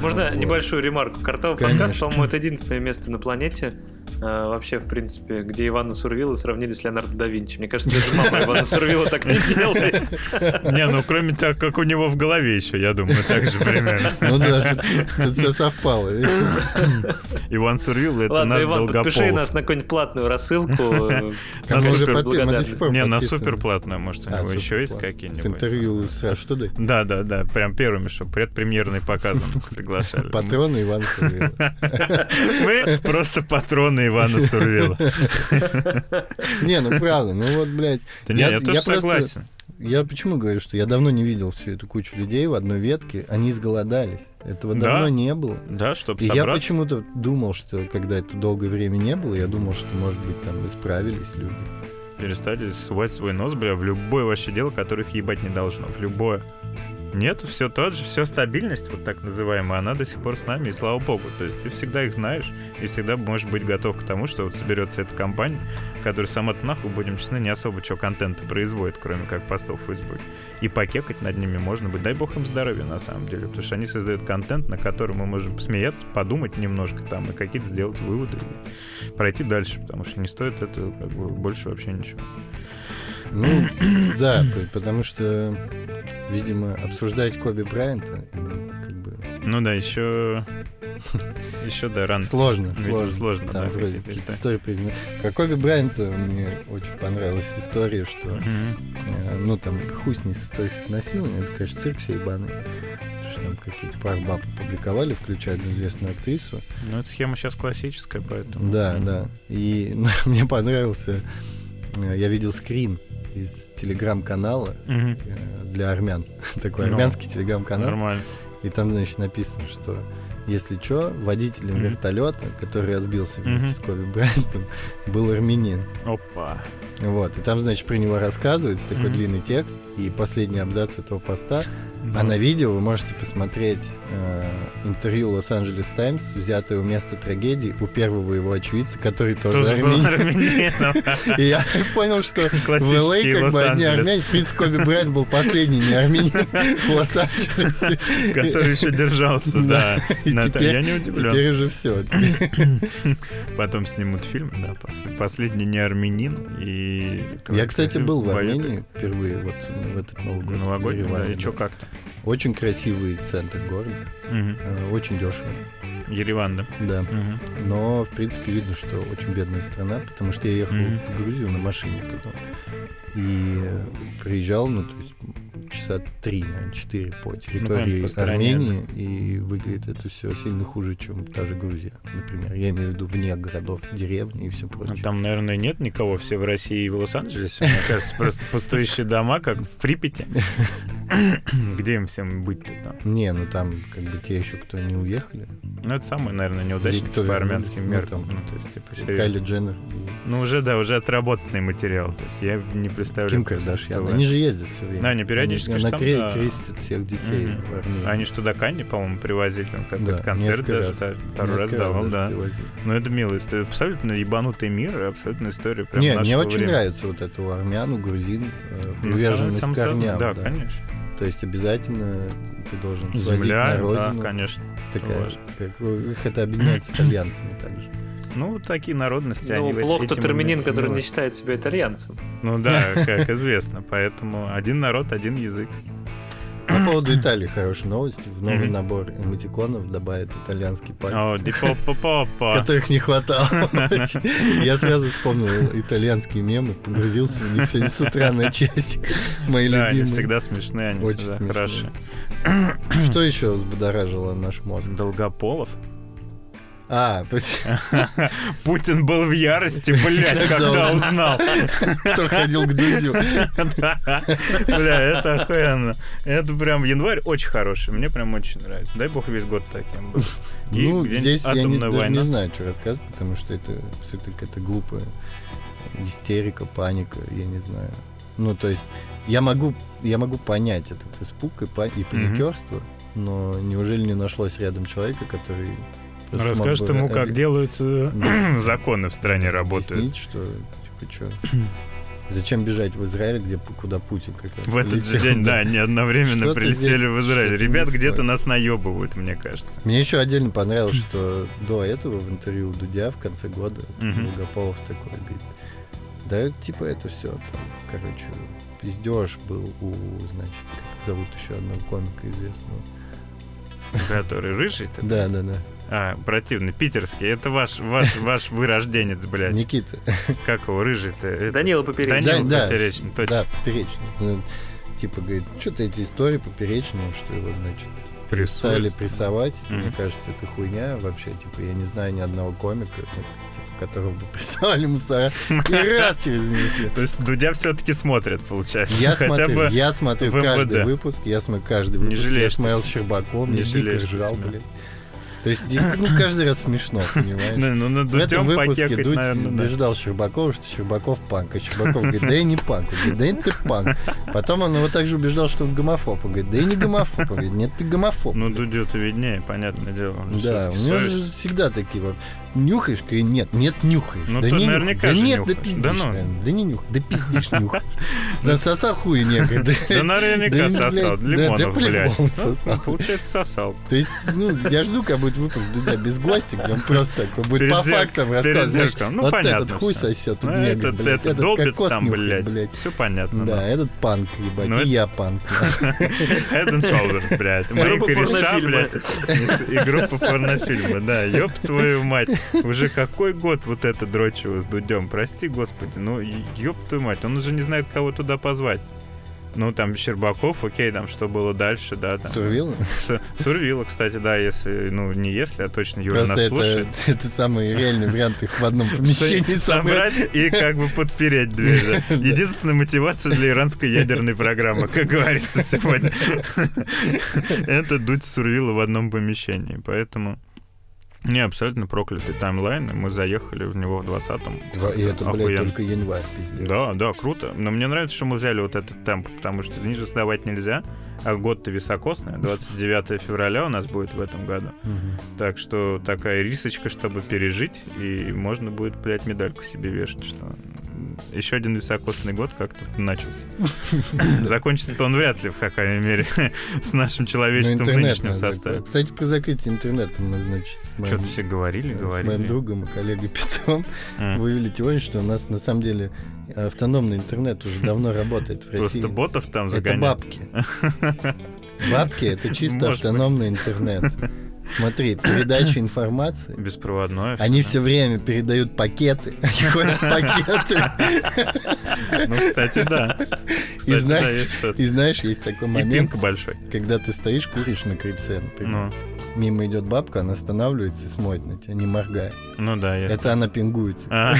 Можно Вот. небольшую ремарку? Картовый Конечно. подкаст, по-моему, это единственное место на планете, э, вообще, в принципе, где Ивана Сурвила сравнили с Леонардо да Винчи. Мне кажется, даже мама Ивана Сурвила так не делает. Не, ну кроме того, как у него в голове еще, я думаю, так же примерно. Ну да, тут, все совпало. Иван Сурвил это наш Иван, подпиши нас на какую-нибудь платную рассылку. А На мы уже супер подпи- мы до сих пор Не, на супер платную, может, у А, него еще есть какие-нибудь. С интервью с что? Да, да, да, прям первыми, что предпремьерный показ нас приглашали. Патроны Ивана Сурвила. Мы просто патроны Ивана Сурвила. Не, ну правда, ну вот, блядь. Да не, я тоже согласен. Я почему говорю, что я давно не видел всю эту кучу людей в одной ветке, они изголодались. Этого Да. давно не было. Да, чтобы И я собраться. почему-то думал, что когда это долгое время не было, я думал, что, может быть, там исправились люди. перестали сувать свой нос, бля, в любое вообще дело, которое их ебать не должно. В любое. Нет, все тот же, все стабильность, вот так называемая, она до сих пор с нами, и слава богу. То есть ты всегда их знаешь, и всегда можешь быть готов к тому, что вот соберется эта компания, которая сама-то нахуй, будем честны, не особо что контента производит, кроме как постов в Фейсбуке. И покекать над ними можно быть. Дай бог им здоровья, на самом деле, потому что они создают контент, на который мы можем посмеяться, подумать немножко там, и какие-то сделать выводы, и пройти дальше, потому что не стоит это как бы больше вообще ничего. Ну, да, потому что, видимо, обсуждать Коби Брайанта, м, как бы, Ну да, еще... Еще, да, рано. сложно, сложно. сложно, Там да, вроде истории. признаны. Про Коби Брайанта мне очень понравилась история, что. Э, Ну, там, хуй с ней с той с изнасилованием, это, конечно, цирк все ебаный. Что там какие-то пар баб опубликовали, включая одну известную актрису. Ну, эта схема сейчас классическая, поэтому... Да, да. И ну, мне понравился, э, я видел скрин из телеграм-канала э, для армян. Такой Ну, армянский телеграм-канал. Нормально. И там, значит, написано, что если что, водителем Мгм. вертолета, который разбился вместе Мгм. с Коби Брайантом, был армянин. Опа. Вот. И там, значит, про него рассказывается такой Мгм. длинный текст. И последний абзац этого поста Ну, А на видео вы можете посмотреть э, интервью Лос-Анджелес Таймс, взятое у места трагедии у первого его очевидца, который тоже, Тоже армянин. армянином. И я понял, что в Классический LA как бы одни армяне. В принципе, Коби Брайант был последний не армянин в Лос-Анджелесе. Который еще держался, да. Я не удивлен. Теперь уже все. Потом снимут фильм, да, пос- последний не армянин. Я, кстати, был в. Армении впервые вот в этот Новый год. Новогодний, да, и что как-то? Очень красивый центр города, э, очень дешево, Ереван, да? да. Мгм. Но, в принципе, видно, что очень бедная страна, потому что я ехал Мгм. в Грузию на машине потом. И э, приезжал, ну, то есть часа три, наверное, четыре по территории Ну, по стране, Армении, и выглядит это все сильно хуже, чем та же Грузия, например. Я имею в виду вне городов, деревни и все Ну, прочее. Там, наверное, нет никого, все в России и в Лос-Анджелесе. Мне кажется, просто пустующие дома, как в Припяти. Где им всем быть-то там? Не, ну там как бы те еще, кто не уехали. Ну, это самое, наверное, неудачник по вернулись, армянским ну, меркам. Ну, то есть, типа, Кайли. Дженнер Ну, уже, да, уже отработанный материал. То есть, я не представляю. Ким просто, Кардашьян. Они же ездят все время. Да, они периодически Они, ж она там, кре- да. крестят всех детей Мгм. в Армении. Они что, до Канни, по-моему, привозили, там какой-то Да, концерт даже, раз. да, пару раз давал, да. привозили. Ну, это милая история. Абсолютно ебанутый мир, абсолютно история прям Не, мне очень времени. нравится вот это у армян, у грузин э, Ну, приверженность сам- к сам корням. Да, да. конечно. То есть обязательно ты должен свозить Земля, на да, родину. конечно. такая, как, их это объединяет с итальянцами также. Ну, такие народности, Ну, армянин, и который не милы. считает себя итальянцем. Ну да, как известно. Поэтому один народ, один язык. По поводу Италии хорошая новость. В новый набор эмотиконов добавят итальянский пальцы. О, дипопопопа. Которых не хватало. Я сразу вспомнил итальянские мемы, погрузился в них сегодня с утра на часик. Мои Да, они любимые. всегда смешные, они Очень всегда смешные. хорошие. Что еще взбудоражило наш мозг? Долгополов? А, пусть- Путин был в ярости, блядь, Когда узнал. кто ходил к Дудю. Бля, это охуенно. Это прям январь очень хороший. Мне прям очень нравится. Дай бог весь год таким был. Ну, здесь я не- даже не знаю, что рассказывать, потому что это все-таки какая-то глупая истерика, паника, я не знаю. Ну, то есть, я могу, я могу понять этот испуг и паникерство, но неужели не нашлось рядом человека, который... бы ему, как делаются Да. законы в стране работают. Объяснить, что, типа, что... Зачем бежать в Израиль, где, куда Путин как раз В этот же полетел, день, да, они одновременно Что-то прилетели здесь в Израиль. Ребят где-то нас наебывают, мне кажется. Мне еще отдельно понравилось, что до этого в интервью у Дудя в конце года. Долгополов такой говорит, да типа это все, там, короче, пиздеж был у, значит, как зовут еще одного комика известного. Который рыжий? Да, да, да. А, противный, питерский. Это ваш, ваш, ваш вырожденец, блядь. Никита. Как его, рыжий-то? Это- Данила Поперечный. Данила Да, да. Поперечный, точно. Да, поперечный. Ну, Типа, говорит, что-то эти истории поперечные, что его, значит, стали Прессует. прессовать. Мгм. Мне кажется, это хуйня вообще. Типа, я не знаю ни одного комика, ну, типа, которого бы прессовали мусора и раз через неделю. То есть Дудя все-таки смотрит, получается. Я Хотя смотрю, бы я смотрю в каждый МВД. выпуск, я смотрю каждый Не выпуск. жалеешь, я смотрел Щербаком, не мне дико ржал, блин. То есть, ну, каждый раз смешно, понимаешь? Ну, ну, на В этом выпуске Дудь наверное, да. убеждал Щербакова, что Щербаков панк. А Щербаков говорит, да я не панк. Он говорит, да нет, ты панк. Потом он его также убеждал, что он гомофоб. Он говорит, да я не гомофоб. Он говорит, нет, ты гомофоб. Ну, Дудю-то виднее, понятное дело. Да, у него же всегда такие вот. Нюхаешь? Нет, нет, нюхаешь. Ну, да ты не наверняка нюхаешь. Да нет, да нюхаешь. пиздишь, Да ну. наверное. Да не нюх, да пиздишь, нюхаешь. Да сосал хуй негр. да, Да наверняка Да, сосал. да, Лимонов, да блядь. Ну. Получается, сосал. То есть, ну, я жду, как будет выпуск Дудя без гостя, где он просто такой будет по фактам рассказывать. Ну, вот понятно этот хуй сосет у Ну, этот, блядь. этот долбит кокос блядь. Все понятно. Да, этот панк, ебать, Ну, и я панк. Head and Shoulders, блядь. Кореша, порнофильма. блядь. И, и группа порнофильма, да. Ёб твою мать. Уже какой год вот это дрочево с Дудем? Прости, господи. Ну, ёб твою мать. Он уже не знает, кого туда позвать. Ну, там Щербаков, окей, там что было дальше, да. Там. Сурвила? С- Сурвила, кстати, да, если, ну, не если, а точно Юра Просто нас это, слушает. это самый реальный вариант их в одном помещении собрать. собрать и как бы подпереть дверь. Да. Единственная мотивация для иранской ядерной программы, как говорится сегодня. Это дуть Сурвила в одном помещении. Поэтому не абсолютно проклятый таймлайн, и мы заехали в него в 20-м. Два- И это, блядь, Охуенно. только январь, пиздец. Да, да, круто. Но мне нравится, что мы взяли вот этот темп, потому что ниже сдавать нельзя, а год-то високосный. 29 февраля у нас будет в этом году. Так что такая рисочка, чтобы пережить, и можно будет, блядь, медальку себе вешать, что еще один високосный год как-то начался. Закончится-то он вряд ли, в крайней мере, с нашим человечеством в нынешнем составе. Кстати, про закрытие интернета мы, значит, с моим, Что-то все говорили, с моим говорили. другом и коллегой Петром М. вывели теорию, что у нас на самом деле автономный интернет уже давно работает в России. Просто ботов там Это загоняют. бабки. Бабки это чисто автономный интернет. Смотри, передача информации. Беспроводное. Они все время передают пакеты. Они ходят пакетами. да. Ну, кстати, да. И знаешь, есть такой момент, большой. когда ты стоишь, куришь на крыльце, например. Ну, Мимо идет бабка, она останавливается и смотрит на тебя, не моргая. ну да, есть. Это она пингуется. А.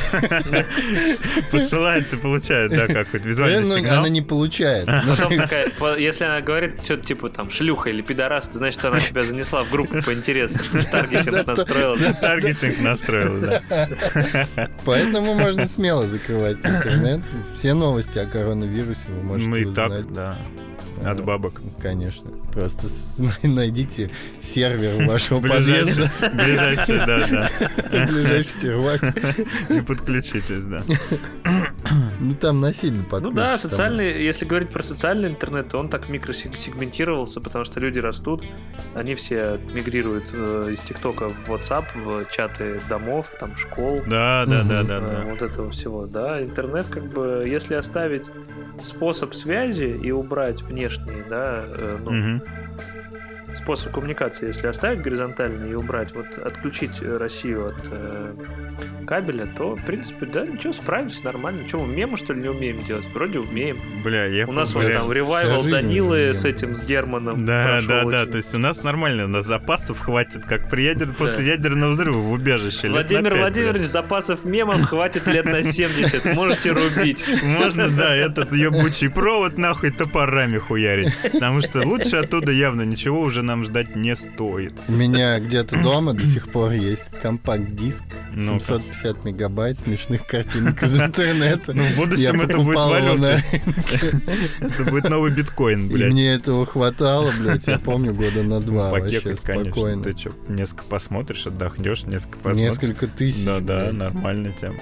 Посылает и получает, да, какой-то визуальный ну, сигнал. Она не получает. Ну, Потом такая, по- если она говорит что-то типа там шлюха или пидорас, то значит, она тебя занесла в группу по интересам. Таргетинг настроила. Таргетинг настроил, да. Поэтому можно смело закрывать интернет. Все новости о коронавирусе вы можете Мы и узнать. так, да. А, От бабок. Конечно. Просто найдите сервер вашего Ближайший, подъезда, ближайший, да, да. ближайший сервак. И подключитесь, да. Ну там насильно Ну подключишь. да, там. социальный, если говорить про социальный интернет, то он так микросегментировался, потому что люди растут, они все мигрируют э, из ТикТока в WhatsApp, в чаты домов, там школ, Да, да, да, да, э, да. вот этого всего, да. Интернет, как бы, если оставить способ связи и убрать внешний внешний, да, э, ну, Мгм. Способ коммуникации, если оставить горизонтальный и убрать, вот отключить э, Россию от э, кабеля, то, в принципе, да, ничего, справимся нормально. Что, мы мемы, что ли, не умеем делать? Вроде умеем. Бля, я У нас вот бля, там Вся ревайвал Данилы с этим, с Германом. Да, да, да. очень. То есть у нас нормально, у нас запасов хватит, как при ядер... после ядерного взрыва в убежище. на Владимир пять, Владимирович, запасов мемов хватит лет на 70. Можете рубить. Можно, да, этот ебучий провод нахуй топорами хуярить. Потому что лучше оттуда явно ничего уже нам ждать не стоит. У меня где-то дома до сих пор есть компакт-диск Ну-ка. 750 мегабайт смешных картинок из интернета. Ну, в будущем это будет валюта. Это будет новый биткоин, И блядь. мне этого хватало, блядь, я помню, года на два вообще спокойно. Ты что, несколько посмотришь, отдохнешь, несколько посмотришь. Несколько тысяч. Да, да, блядь. нормальная тема.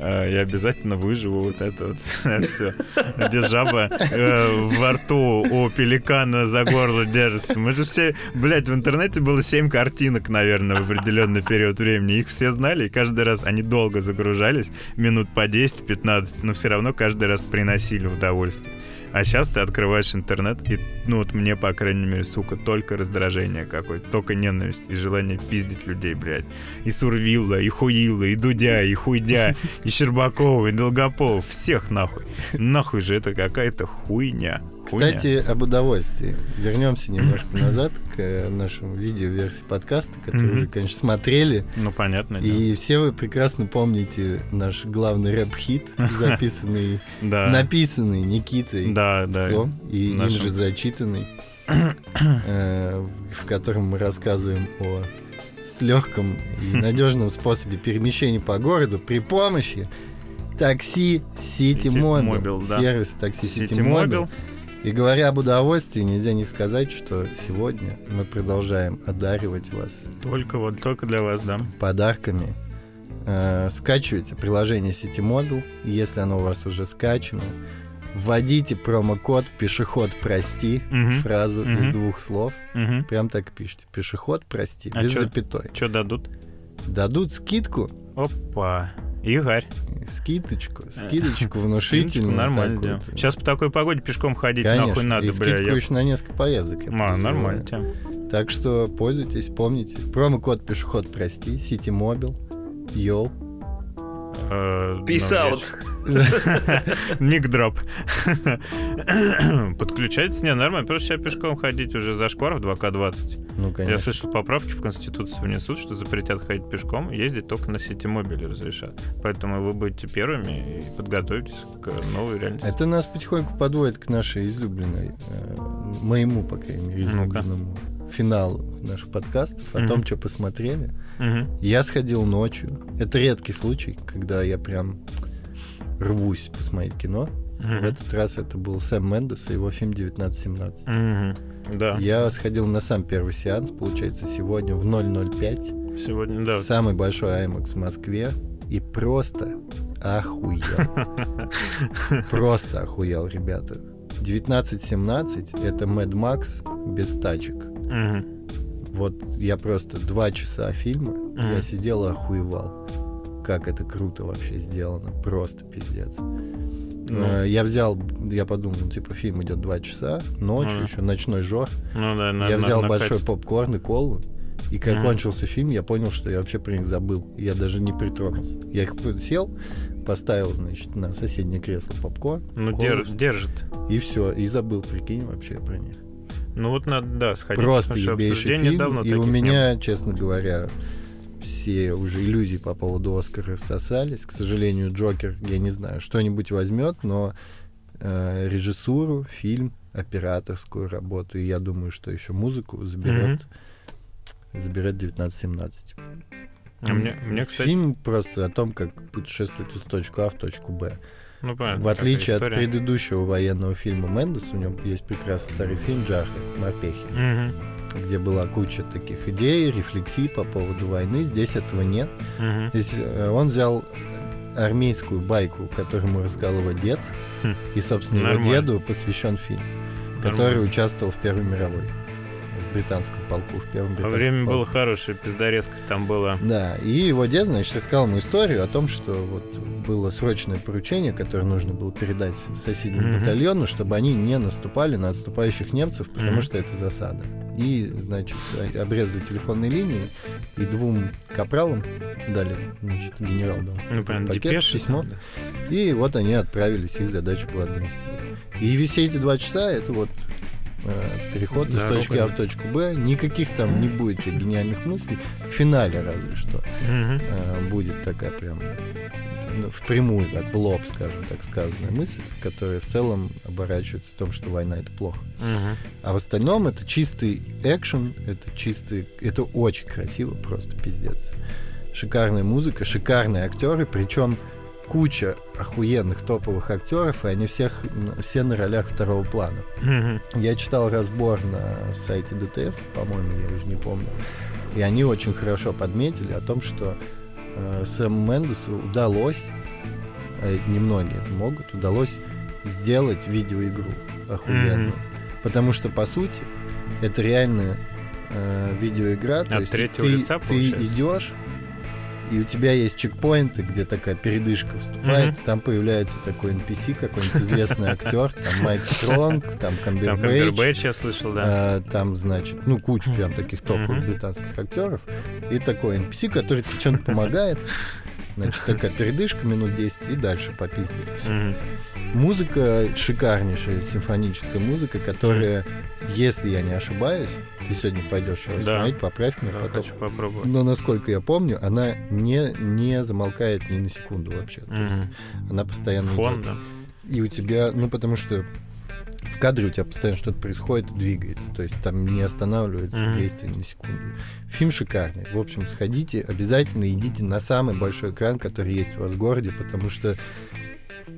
А, Я обязательно выживу вот это вот все. Где жаба э, во рту у пеликана за горло держится. Мы же все, блядь, в интернете было 7 картинок, наверное, в определенный период времени. Их все знали, и каждый раз они долго загружались, минут по 10-15, но все равно каждый раз приносили удовольствие. А сейчас ты открываешь интернет, и, ну вот мне, по крайней мере, сука, только раздражение какое-то, только ненависть и желание пиздить людей, блядь. И Сурвилла, и Хуила, и Дудя, и Хуйдя, и Щербакова, и Долгопов. Всех нахуй. Нахуй же это какая-то хуйня. Хуйня. Кстати, об удовольствии. Вернемся немножко назад к э, нашему видео-версии подкаста, который вы, конечно, смотрели. Ну, понятно. И все вы прекрасно помните наш главный рэп-хит, записанный, Да, написанный Никитой да, да. И им же зачитанный, э, в котором мы рассказываем о с легком и надежном способе перемещения по городу при помощи такси Mobile, да. сервис такси Mobile. Mobile. И говоря об удовольствии, нельзя не сказать, что сегодня мы продолжаем одаривать вас Только вот, только для вас, да. подарками. Э, скачивайте приложение City Mobile, если оно у вас уже скачано. Вводите промокод «Пешеход, прости», Мгм. фразу из Мгм. двух слов. Угу. Прям так пишите. «Пешеход, прости», А без чё? запятой. Что дадут? Дадут скидку, Опа. Игорь. скидочку, скидочку Скидочку внушительную. Нормально. Сейчас по такой погоде пешком ходить Конечно, нахуй надо, и бля. скидку я- еще на несколько поездок. подозреваю. нормально тема. Так что пользуйтесь, помните. Промокод пешеход, прости, City Mobile. Йоу. Э, Peace ну, out. Ник дроп. Подключайтесь, не, нормально. Просто сейчас пешком ходить уже за шквар в 2К20. Ну, Я конечно. слышал, поправки в Конституцию внесут, что запретят ходить пешком, ездить только на сети мобиле разрешат. Поэтому вы будете первыми и подготовитесь к новой реальности. Это нас потихоньку подводит к нашей излюбленной, э, моему, по крайней мере, Ну-ка. излюбленному финалу наших подкастов о Мгм. том, что посмотрели. Мгм. Я сходил ночью. Это редкий случай, когда я прям рвусь посмотреть кино. В Мгм. этот раз это был Сэм Мендес и его фильм «1917». Мгм. Да, Я сходил на сам первый сеанс, получается, сегодня в 005. сегодня, да. Самый большой IMAX в Москве. И просто охуел. Просто охуел, ребята. 1917 это Mad Max без тачек. Мгм. Вот я просто два часа фильма, Мгм. я сидел и охуевал. Как это круто вообще сделано. Просто пиздец. Ну, Э, Я взял, я подумал, ну, типа, фильм идет два часа, ночью Мгм. еще, ночной жор. ну да, на- я на- взял на большой кате. попкорн и колу. И когда Мгм. кончился фильм, я понял, что я вообще про них забыл. Я даже не притронулся. Я их сел, поставил, значит, на соседнее кресло попкорн. Ну, колу, дер- держит. И все. И забыл, прикинь, вообще про них. Ну вот надо, да, сходить. Просто ебейший фильм. давно и у меня, честно говоря, все уже иллюзии по поводу Оскара рассосались. К сожалению, Джокер, я не знаю, что-нибудь возьмет, но э, режиссуру, фильм, операторскую работу, и я думаю, что еще музыку заберет, заберет 1917. было. А мне, мне, кстати, Фильм просто о том, как путешествует из точки А в точку Б. ну понятно. В отличие от предыдущего военного фильма Мендес, у него есть прекрасный старый фильм «Джархи. Морпехи», Мгм. где была куча таких идей, рефлексий по поводу войны. Здесь этого нет. Мгм. Здесь э, он взял армейскую байку, которую рассказал его дед, Хм. и, собственно, его Нормально. деду посвящен фильм, который Нормально. участвовал в Первой мировой британского полку, в первом Во британском время полку. было хорошее, пиздорезка там было. Да, и его дед, значит, рассказал ему историю о том, что вот было срочное поручение, которое нужно было передать соседнему Мгм. батальону, чтобы они не наступали на отступающих немцев, потому Мгм. что это засада. И, значит, обрезали телефонные линии, и двум капралам дали, значит, генерал дал Ну, понятно, пакет, депеши письмо. там, да. И вот они отправились, их задача была донести. И все эти два часа это вот э, переход из Дорога, точки А да. в точку Б. Никаких там не будет гениальных мыслей. В финале разве что э, будет такая прям ну, впрямую, так, в лоб, скажем так, сказанная мысль, которая в целом оборачивается в том, что война это плохо. Мгм. А в остальном это чистый экшен, это чистый, это очень красиво, просто пиздец. Шикарная музыка, шикарные актеры, причем куча охуенных топовых актеров, и они всех, все на ролях второго плана. Я читал разбор на сайте ДТФ, по-моему, я уже не помню. И они очень хорошо подметили о том, что э, Сэму Мендесу удалось, это немногие это могут, удалось сделать видеоигру охуенную. Мгм. Потому что, по сути, это реальная э, видеоигра. то От есть третьего ты, лица, ты получается? идешь, и у тебя есть чекпоинты, где такая передышка вступает, там появляется такой NPC, какой-нибудь известный актер, там Майк Стронг, там Камбербэтч, я слышал, да. а, там, значит, ну, кучу прям таких топовых британских актеров, и такой NPC, который тебе чем-то помогает, значит, такая передышка минут 10 и дальше попиздили. Мгм. Музыка шикарнейшая, симфоническая музыка, которая, если я не ошибаюсь, ты сегодня пойдешь его Да. смотреть, поправь меня Да, потом. хочу попробовать. Но насколько я помню, она не, не замолкает ни на секунду вообще. То есть она постоянно Фон, идет. да. И у тебя, ну потому что в кадре у тебя постоянно что-то происходит и двигается. То есть там не останавливается Мгм. действие ни секунду. Фильм шикарный. В общем, сходите, обязательно идите на самый большой экран, который есть у вас в городе, потому что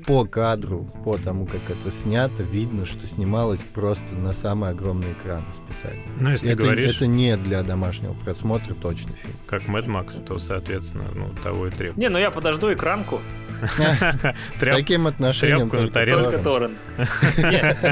по кадру, по тому, как это снято, видно, что снималось просто на самый огромный экран специально. Ну, если это, говоришь, это не для домашнего просмотра точно фильм. как Mad Max, то, соответственно, ну, того и требует. Не, ну я подожду экранку. С таким отношением только торрент.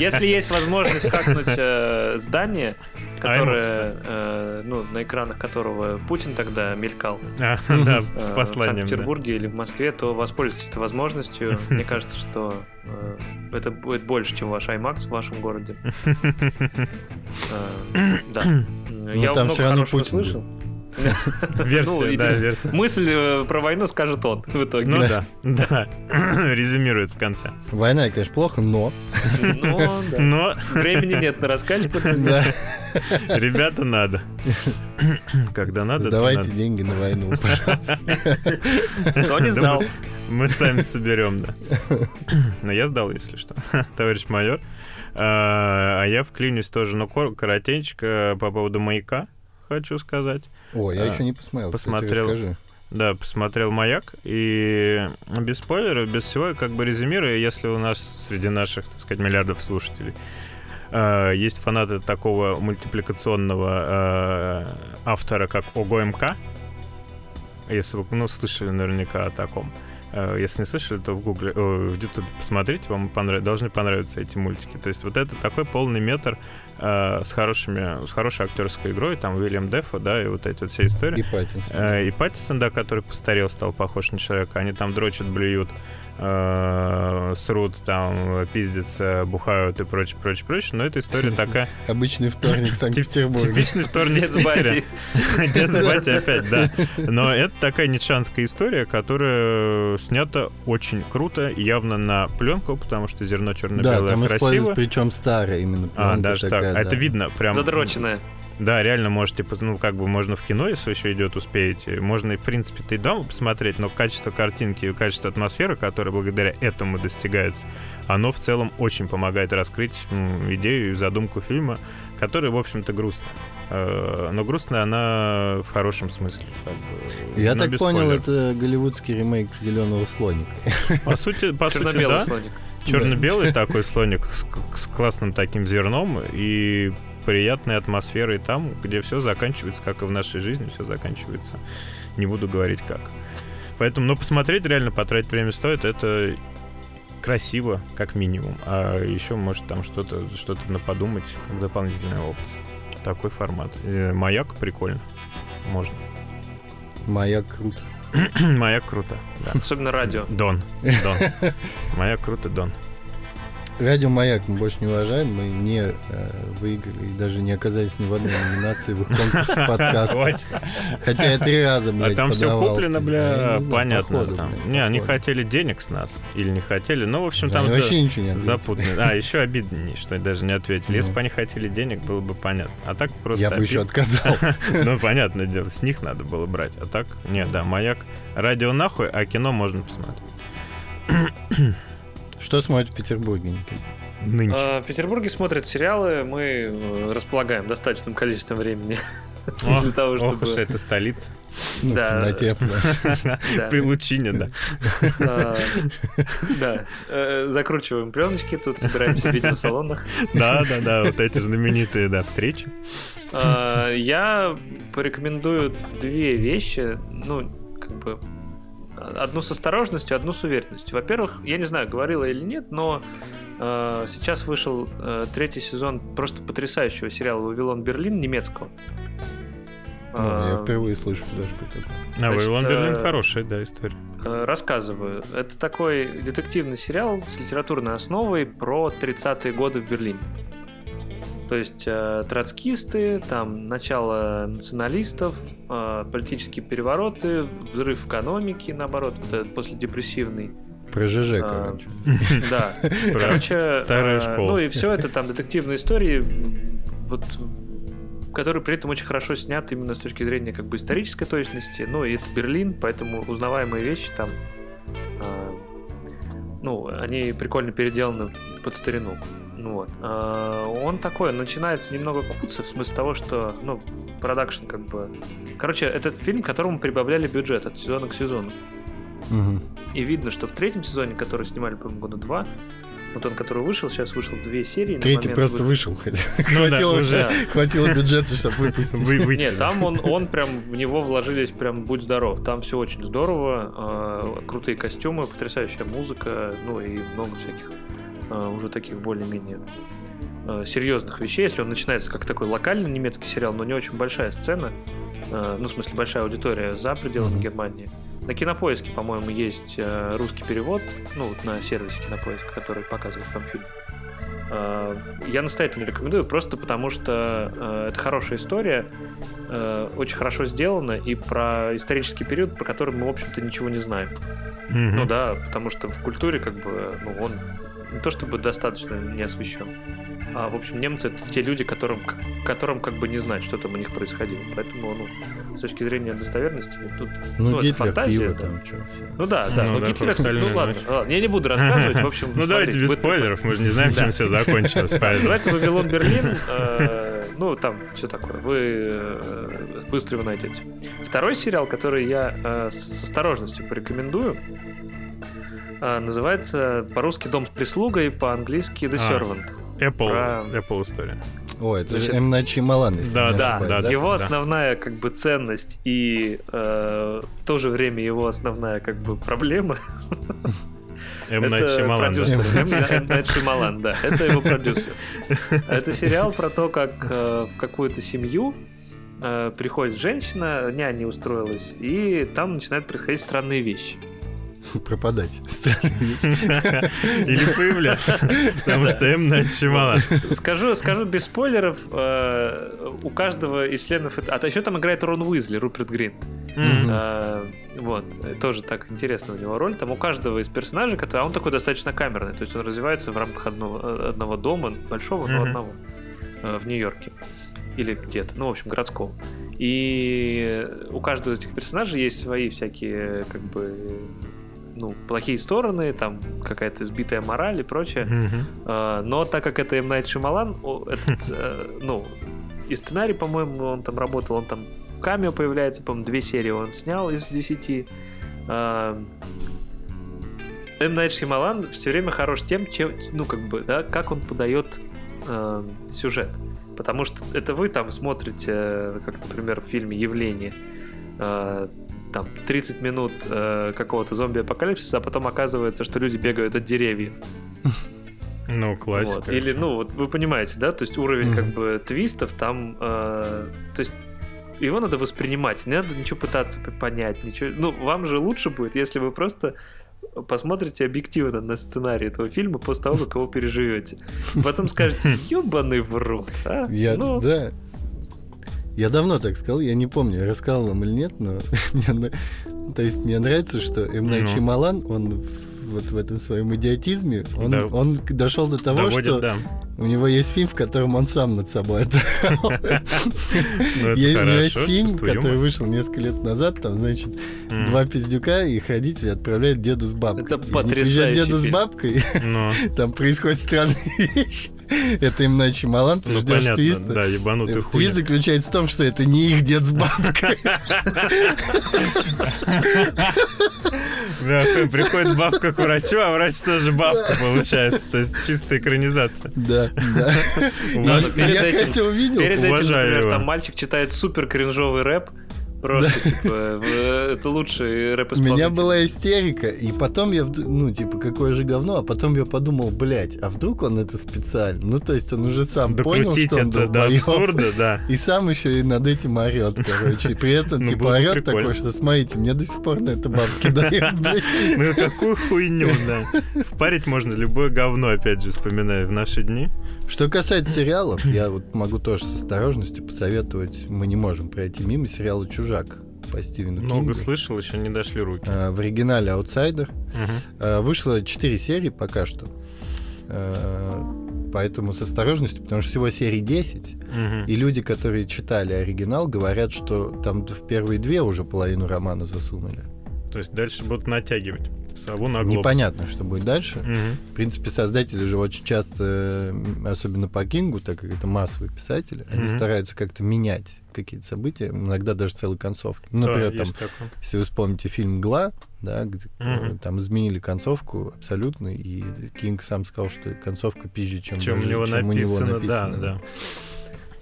Если есть возможность хакнуть э, здание, которое, IMAX, э, ну, на экранах которого Путин тогда мелькал А, Да, э, с в посланием. да. Санкт-Петербурге или в Москве, то воспользуйтесь этой возможностью. Мне кажется, что э, это будет больше, чем ваш IMAX в вашем городе. Э, Да. Я там много равно хорошего Путин слышал. Ну, Версия, и- да, версия. Мысль э, про войну скажет он в итоге. Ну да, да. Резюмирует в конце. Война, конечно, плохо, но... Ну, да. Но, Времени нет на раскачку. Да. ребята, надо. Когда надо, то Сдавайте надо. деньги на войну, пожалуйста. Кто не Да знал. мы- Мы сами соберем, да. Но я сдал, если что, товарищ майор. А а я вклинюсь тоже, но кор- коротенько по поводу маяка хочу сказать. О, я А, еще не посмотрел. посмотрел. расскажи. Да, посмотрел «Маяк», и без спойлеров, без всего, как бы резюмируя, если у нас среди наших, так сказать, миллиардов слушателей э, есть фанаты такого мультипликационного э, автора, как ОГОМК, если вы, ну, слышали наверняка о таком. Э, Если не слышали, то в Гугле, э, в Ютубе посмотрите, вам понрав- должны понравиться эти мультики. То есть вот это такой полный метр э, с хорошими, с хорошей актерской игрой, там Уильям Дефо, да, и вот эти вот все истории. И Паттинсон. Э, И Паттисон, да, который постарел, стал похож на человека. Они там дрочат, блюют, э, срут, там, пиздятся, бухают и прочее, прочее, прочее. Но эта история такая... Обычный вторник в Санкт-Петербурге. Типичный вторник в с Питере. Дед с батей опять, да. Но это такая нитшанская история, которая снята очень круто, явно на пленку, потому что зерно Да, черно-белое там красиво. используют, причем старая именно А, пленка даже так. А это да. видно прям. Задроченная. Да, реально можете, пос- ну, как бы можно в кино, если еще идет, успеете. Можно, и, в принципе, и дома посмотреть, но качество картинки и качество атмосферы, которое благодаря этому достигается, оно в целом очень помогает раскрыть м, идею и задумку фильма, которая, в общем-то, грустная. Э, Но грустная она в хорошем смысле. как бы, Я но так понял, спойлеров. это голливудский ремейк зеленого слоника. По сути, по сути, Черно-белый да. слоник. Черно-белый такой слоник с, с классным таким зерном и приятной атмосферой там, где все заканчивается, как и в нашей жизни, все заканчивается. Не буду говорить как. Поэтому, ну, посмотреть реально, потратить время стоит, это красиво, как минимум. А еще, может, там что-то что на подумать, как дополнительная опция. такой формат. И маяк прикольно. Можно. Маяк круто. Маяк круто. Да. Особенно радио. Дон. Дон. Маяк круто, Дон. Радио Маяк мы больше не уважаем, мы не э, выиграли и даже не оказались ни в одной номинации в их конкурсе подкаста. Хотя я три раза, А блядь, там все куплено, бля, понятно. Не, они хотели денег с нас. Или не хотели. Ну, в общем, там вообще ничего не запутано. А, еще обиднее, что даже не ответили. Если Ну. бы они хотели денег, было бы понятно. А так просто Я бы еще отказал. Ну, понятное дело, с них надо было брать. А так, нет, да, маяк. Радио нахуй, а кино можно посмотреть. Что смотрит в Петербурге? Никита? Нынче. А, В Петербурге смотрят сериалы, мы э, располагаем достаточным количеством времени Ох, для того, Ох уж чтобы... это столица. Ну, в Да. темноте. да. Да. При лучине, да. А, Да. Э, Закручиваем пленочки, тут собираемся в видеосалонах. Да, да, да, вот эти знаменитые, да, встречи. А, Я порекомендую две вещи, ну, как бы, одну с осторожностью, одну с уверенностью. Во-первых, я не знаю, говорила или нет, но э, сейчас вышел э, третий сезон просто потрясающего сериала «Вавилон Берлин» немецкого. Ну, Я А, впервые слышу даже про такое. А Вавилон Берлин э, хорошая, да, история. Э, Рассказываю. Это такой детективный сериал с литературной основой про 30-е годы в Берлине. То есть э, троцкисты, там начало националистов, э, политические перевороты, взрыв экономики, наоборот, вот этот последепрессивный. Про ЖЖ, А, короче. Да. Короче, старую э, школу. ну и все это там детективные истории, вот которые при этом очень хорошо сняты именно с точки зрения как бы исторической точности. Ну и это Берлин, поэтому узнаваемые вещи там, э, ну, они прикольно переделаны под старину. Ну вот. А, Он такой, начинается немного куца, в смысле того, что, ну, продакшн как бы... Короче, этот фильм, которому прибавляли бюджет от сезона к сезону. Мгм. И видно, что в третьем сезоне, который снимали, по-моему, года два, вот он, который вышел, сейчас вышел две серии. Третий просто вы- вышел. Ну Хватило уже. Хватило бюджета, чтобы выпустить. Вы, вы- Нет, там он, он прям, в него вложились прям будь здоров. Там все очень здорово, э, крутые костюмы, потрясающая музыка, ну и много всяких э, уже таких более-менее э, серьезных вещей. Если он начинается как такой локальный немецкий сериал, но не очень большая сцена, э, ну, в смысле, большая аудитория за пределами. Германии. На кинопоиске, по-моему, есть э, русский перевод, ну, вот на сервисе кинопоиск, который показывает там фильм. Э, Я настоятельно рекомендую, просто потому что э, это хорошая история, э, очень хорошо сделана и про исторический период, про который мы, в общем-то, ничего не знаем. Мгм. Ну да, потому что в культуре, как бы, ну, он не то чтобы достаточно не освещен. А, в общем, немцы это те люди, которым, которым как бы не знать, что там у них происходило. Поэтому, ну, с точки зрения достоверности, тут... Ну, это Гитлер, фантазия, пиво там, что. Ну да, да, Ну ну, да, Гитлер, кстати, ну ладно, ладно, я не буду рассказывать, в общем, Ну давайте без спойлеров, мы же не знаем, чем все закончилось. Называется Вавилон Берлин. э, Ну, там все такое. Вы э, быстро его найдете. Второй сериал, который я э, с осторожностью порекомендую, называется по-русски «Дом с прислугой», по-английски «The А. Servant». Apple, Про- Apple история. О, это же Значит, М. Найт Шьямалан, если да, не Да, ошибаюсь, да, его да. основная как бы ценность и э, в то же время его основная как бы проблема М. Найт да. продюсер. М. Найт Шьямалан, да. Это его продюсер. Это сериал про то, как э, в какую-то семью э, приходит женщина, няня устроилась, и там начинают происходить странные вещи. Пропадать. Или появляться. Потому что М. Найт Шьямалан. Скажу, скажу без спойлеров, э, у каждого из членов... это- А еще там играет Рон Уизли, Руперт Грин. М. А, Вот, э, тоже так интересно у него роль. Там у каждого из персонажей, который, а он такой достаточно камерный, то есть он развивается в рамках одного, э, одного дома, большого, но одного, э, в Нью-Йорке. Или где-то, ну, в общем, городского. И у каждого из этих персонажей есть свои всякие, как бы, ну, плохие стороны, там какая-то сбитая мораль и прочее. А, Но так как это М. Найт Шималан, этот, э, ну, и сценарий, по-моему, он там работал, он там камео появляется, по-моему, две серии он снял из десяти. М. Найт Шималан все время хорош тем, чем, ну, как бы, да, как он подает э, сюжет. Потому что это вы там смотрите, э, как, например, в фильме «Явление», э, там 30 минут э, какого-то зомби-апокалипсиса, а потом оказывается, что люди бегают от деревьев. Ну, классика. Вот. Или, ну, вот вы понимаете, да, то есть уровень Мгм. как бы твистов там, э, то есть его надо воспринимать, не надо ничего пытаться понять, ничего. Ну, вам же лучше будет, если вы просто посмотрите объективно на сценарий этого фильма после того, как его переживете. Потом скажете, ебаный в рот, а? Я, Ну, да. Я давно так сказал, я не помню, я рассказал вам или нет, но то есть мне нравится, что М. Найт Ну. Шьямалан, он вот в этом своем идиотизме, он, Да. он дошел до того, Доводит, что да. у него есть фильм, в котором он сам над собой отдыхал. Ну, У него есть фильм, который вышел несколько лет назад, там, значит, два пиздюка, и их родители отправляют деду с бабкой. Это приезжают деду с бабкой, Ну, там происходят странные вещи. Это им Найт Шьямалан, ты ну ждешь понятно, твиста. да, ебанутый Твист заключается в том, что это не их дед с бабкой. Да, приходит бабка к врачу, а врач тоже бабка получается. То есть чистая экранизация. Да, да. Перед Я как-то увидел. Перед этим, Уважаю например, его. там мальчик читает супер кринжовый рэп. Просто, типа, это лучший рэп У меня была истерика, и потом я, ну, типа, какое же говно, а потом я подумал, блядь, а вдруг он это специально? Ну, то есть он уже сам понял, что он это до абсурда, да. И сам еще и над этим орет, короче. И при этом, Ну, типа, орет прикольно. такой, что смотрите, мне до сих пор на это бабки дают, блядь. Ну какую хуйню, да. Впарить можно любое говно, опять же, вспоминая в наши дни. Что касается сериалов, я вот могу тоже с осторожностью посоветовать, мы не можем пройти мимо сериала «Чужак» по Стивену Много Кингу. слышал, еще не дошли руки. А, В оригинале «Аутсайдер». Мгм. А, Вышло 4 серии пока что. А, Поэтому с осторожностью, потому что всего серий 10. Мгм. И люди, которые читали оригинал, говорят, что там в первые две уже половину романа засунули. То есть дальше будут натягивать сову на глобус. Непонятно, что будет дальше. Мгм. В принципе, создатели же очень часто, особенно по Кингу, так как это массовые писатели, они Мгм. стараются как-то менять какие-то события, иногда даже целые концовки. Да, Например, там, есть такое. если вы вспомните фильм «Гла», да, где, Мгм. там изменили концовку абсолютно, и Кинг сам сказал, что концовка пизже, чем, Чем у даже- него чем написано, написано, да, да.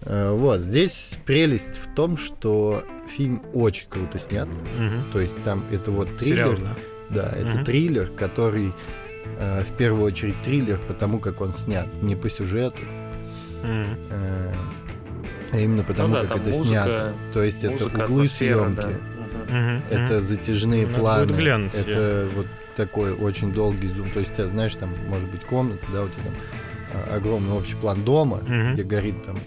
Вот, здесь прелесть в том, что фильм очень круто снят. Мгм. То есть там это вот Сериал, триллер, да. да, это Мгм. триллер, который э, в первую очередь триллер, потому как он снят не по сюжету, Мгм. э, а именно потому, Ну да, как это музыка, снято. То есть это углы съемки, да. Мгм. это затяжные Надо планы, будет глянуть, это вот такой очень долгий зум. То есть, ты знаешь, там может быть комната, да, у тебя там а, огромный общий план дома, Мгм. где горит там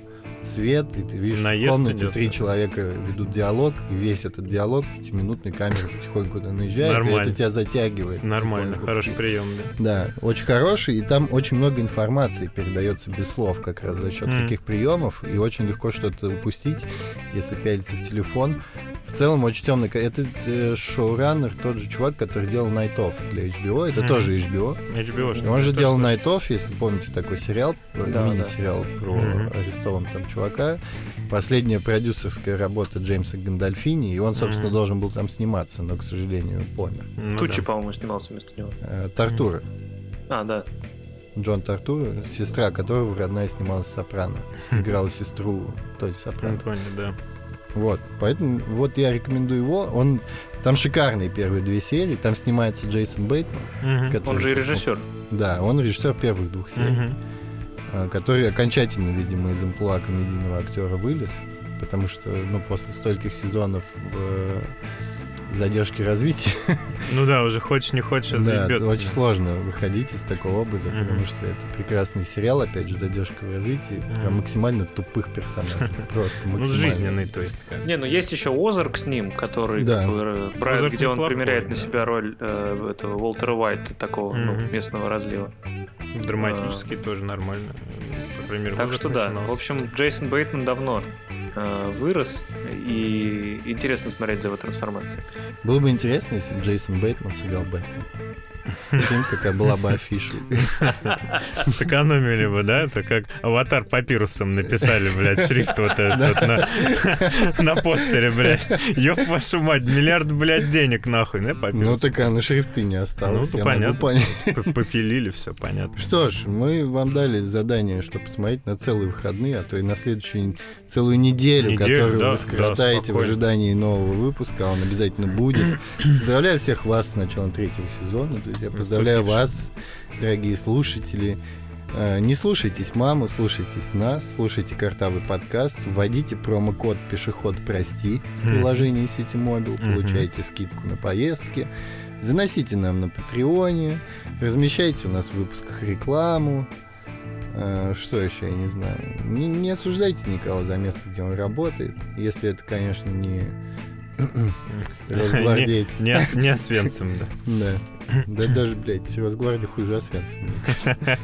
свет, и ты видишь, Наезд в комнате идет, три да. человека ведут диалог, и весь этот диалог пятиминутной камеры потихоньку наезжает, и Нормально. это тебя затягивает. Нормально, Потихоньку. хороший прием, да. Да, очень хороший, и там очень много информации передается без слов, как раз за счет Мгм. таких приемов, и очень легко что-то упустить, если пялиться в телефон. В целом очень темный. Этот э, шоураннер, тот же чувак, который делал Night Off для HBO, это Мгм. тоже HBO. HBO, что Он же делал Night Off, если помните такой сериал, э, Да, мини-сериал про Мгм. арестованного там чувака. Последняя продюсерская работа Джеймса Гандальфини, и он, собственно, Мгм. должен был там сниматься, но, к сожалению, помер. Ну Тучи, да. по-моему, снимался вместо него. Э, Тартура. А, да. Джон Тартура, сестра которого родная снималась «Сопрано». Играла сестру Тони Сопрано. Антони, да. Вот, поэтому вот я рекомендую его. Он там шикарные первые две серии. Там снимается Джейсон Бейтман. Мгм. который- Он же и режиссер. Да, он режиссер первых двух серий, Мгм. А, который окончательно, видимо, из амплуа комедийного актера вылез, потому что, ну, после стольких сезонов э, задержки развития, Ну да, уже хочешь не хочешь, а да, очень сложно выходить из такого образа, Мгм. потому что это прекрасный сериал, опять же, задержка в развитии, прям Мгм. максимально тупых персонажей, просто Ну, максимально. жизненный, то есть. как. Не, ну есть еще Озарк с ним, который Да. бы, э, брает, Озарк где он неплохой, примеряет на да. себя роль э, этого Уолтера Уайта, такого ну, Мгм. местного разлива. Драматический тоже нормально. Мере, Так что да. начинался. В общем, Джейсон Бейтман давно вырос, и интересно смотреть за его трансформацией. Было бы интересно, если бы Джейсон Бейтман сыграл Бэтмен. Прикинь, какая была бы афиша. Сэкономили бы, да? Это как аватар папирусом написали, блядь, шрифт вот этот на, на постере, блядь. Ёб вашу мать, миллиард, блядь, денег нахуй, да, Ну папирус? так а на шрифты не осталось. Ну, понятно. Попилили, все понятно. Что ж, мы вам дали задание, чтобы посмотреть на целые выходные, а то и на следующую целую неделю, Неделю, которую да, вы скоротаете да, в ожидании нового выпуска, а он обязательно будет. Поздравляю всех вас с началом третьего сезона, друзья. С Поздравляю вас, дорогие слушатели. Э, Не слушайтесь маму, слушайтесь нас, слушайте картавый подкаст, вводите промокод «Пешеход прости» в приложении Мобил, Мгм. получаете скидку на поездки, заносите нам на Патреоне, размещайте у нас в выпусках рекламу, Э, что еще, я не знаю. Не, не осуждайте никого за место, где он работает, если это, конечно, не росгвардеец. Не, не, не Освенцим, да. Да. Да даже, блядь, Росгвардия хуже Освенцима, мне кажется.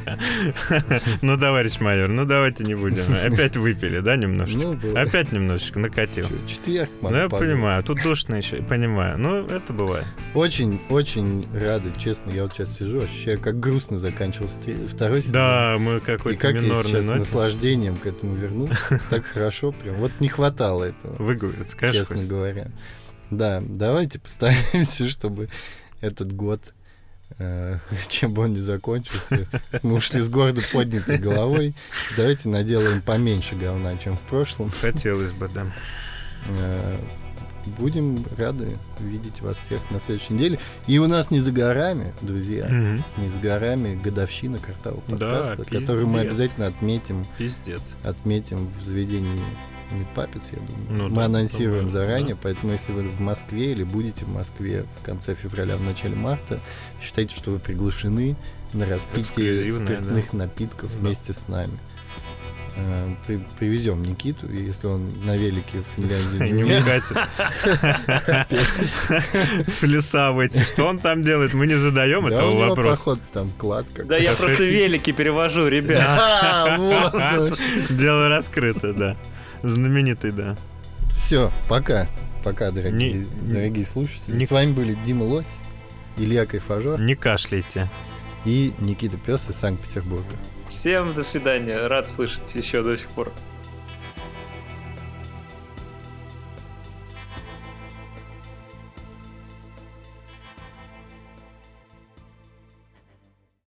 Ну, товарищ майор, ну давайте не будем. Опять выпили, да, немножечко? Ну. Опять немножечко накатил. Четверг, Ну, я понимаю, тут душно еще, понимаю. Ну, это бывает. Очень, очень рады, честно. Я вот сейчас сижу, ощущаю, как грустно заканчивался второй сезон. Да, мы какой-то как я минорный сейчас с ноте. наслаждением к этому вернулся. Так хорошо прям. Вот не хватало этого, Выговорит, скажешь? честно говоря. Да, давайте постараемся, чтобы этот год, э, чем бы он ни закончился, мы ушли с гордо поднятой головой. Давайте наделаем поменьше говна, чем в прошлом. Хотелось бы, да. Э, Будем рады видеть вас всех на следующей неделе. И у нас не за горами, друзья, не за горами годовщина Да, подкаста, которую мы обязательно отметим, Пиздец. отметим в заведении Мидпапец, я думаю. Ну мы да, анонсируем думаю, заранее, да. поэтому если вы в Москве или будете в Москве в конце февраля, в начале марта, считайте, что вы приглашены на распитие спиртных напитков Да. вместе с нами. Э, при- привезем Никиту, и если он на велике в Финляндии не угадать. В леса выйти. Что он там делает? Мы не задаем да, этого вопроса. походу, там клад Да я просто велики перевожу, ребят. А. Дело раскрыто, да. Знаменитый, да. Все, пока. Пока, дорогие, Не- дорогие слушатели. не- С вами были Дима Лось, Илья Кайфажор Не кашляйте. и Никита Пес из Санкт-Петербурга. Всем до свидания. Рад слышать еще до сих пор.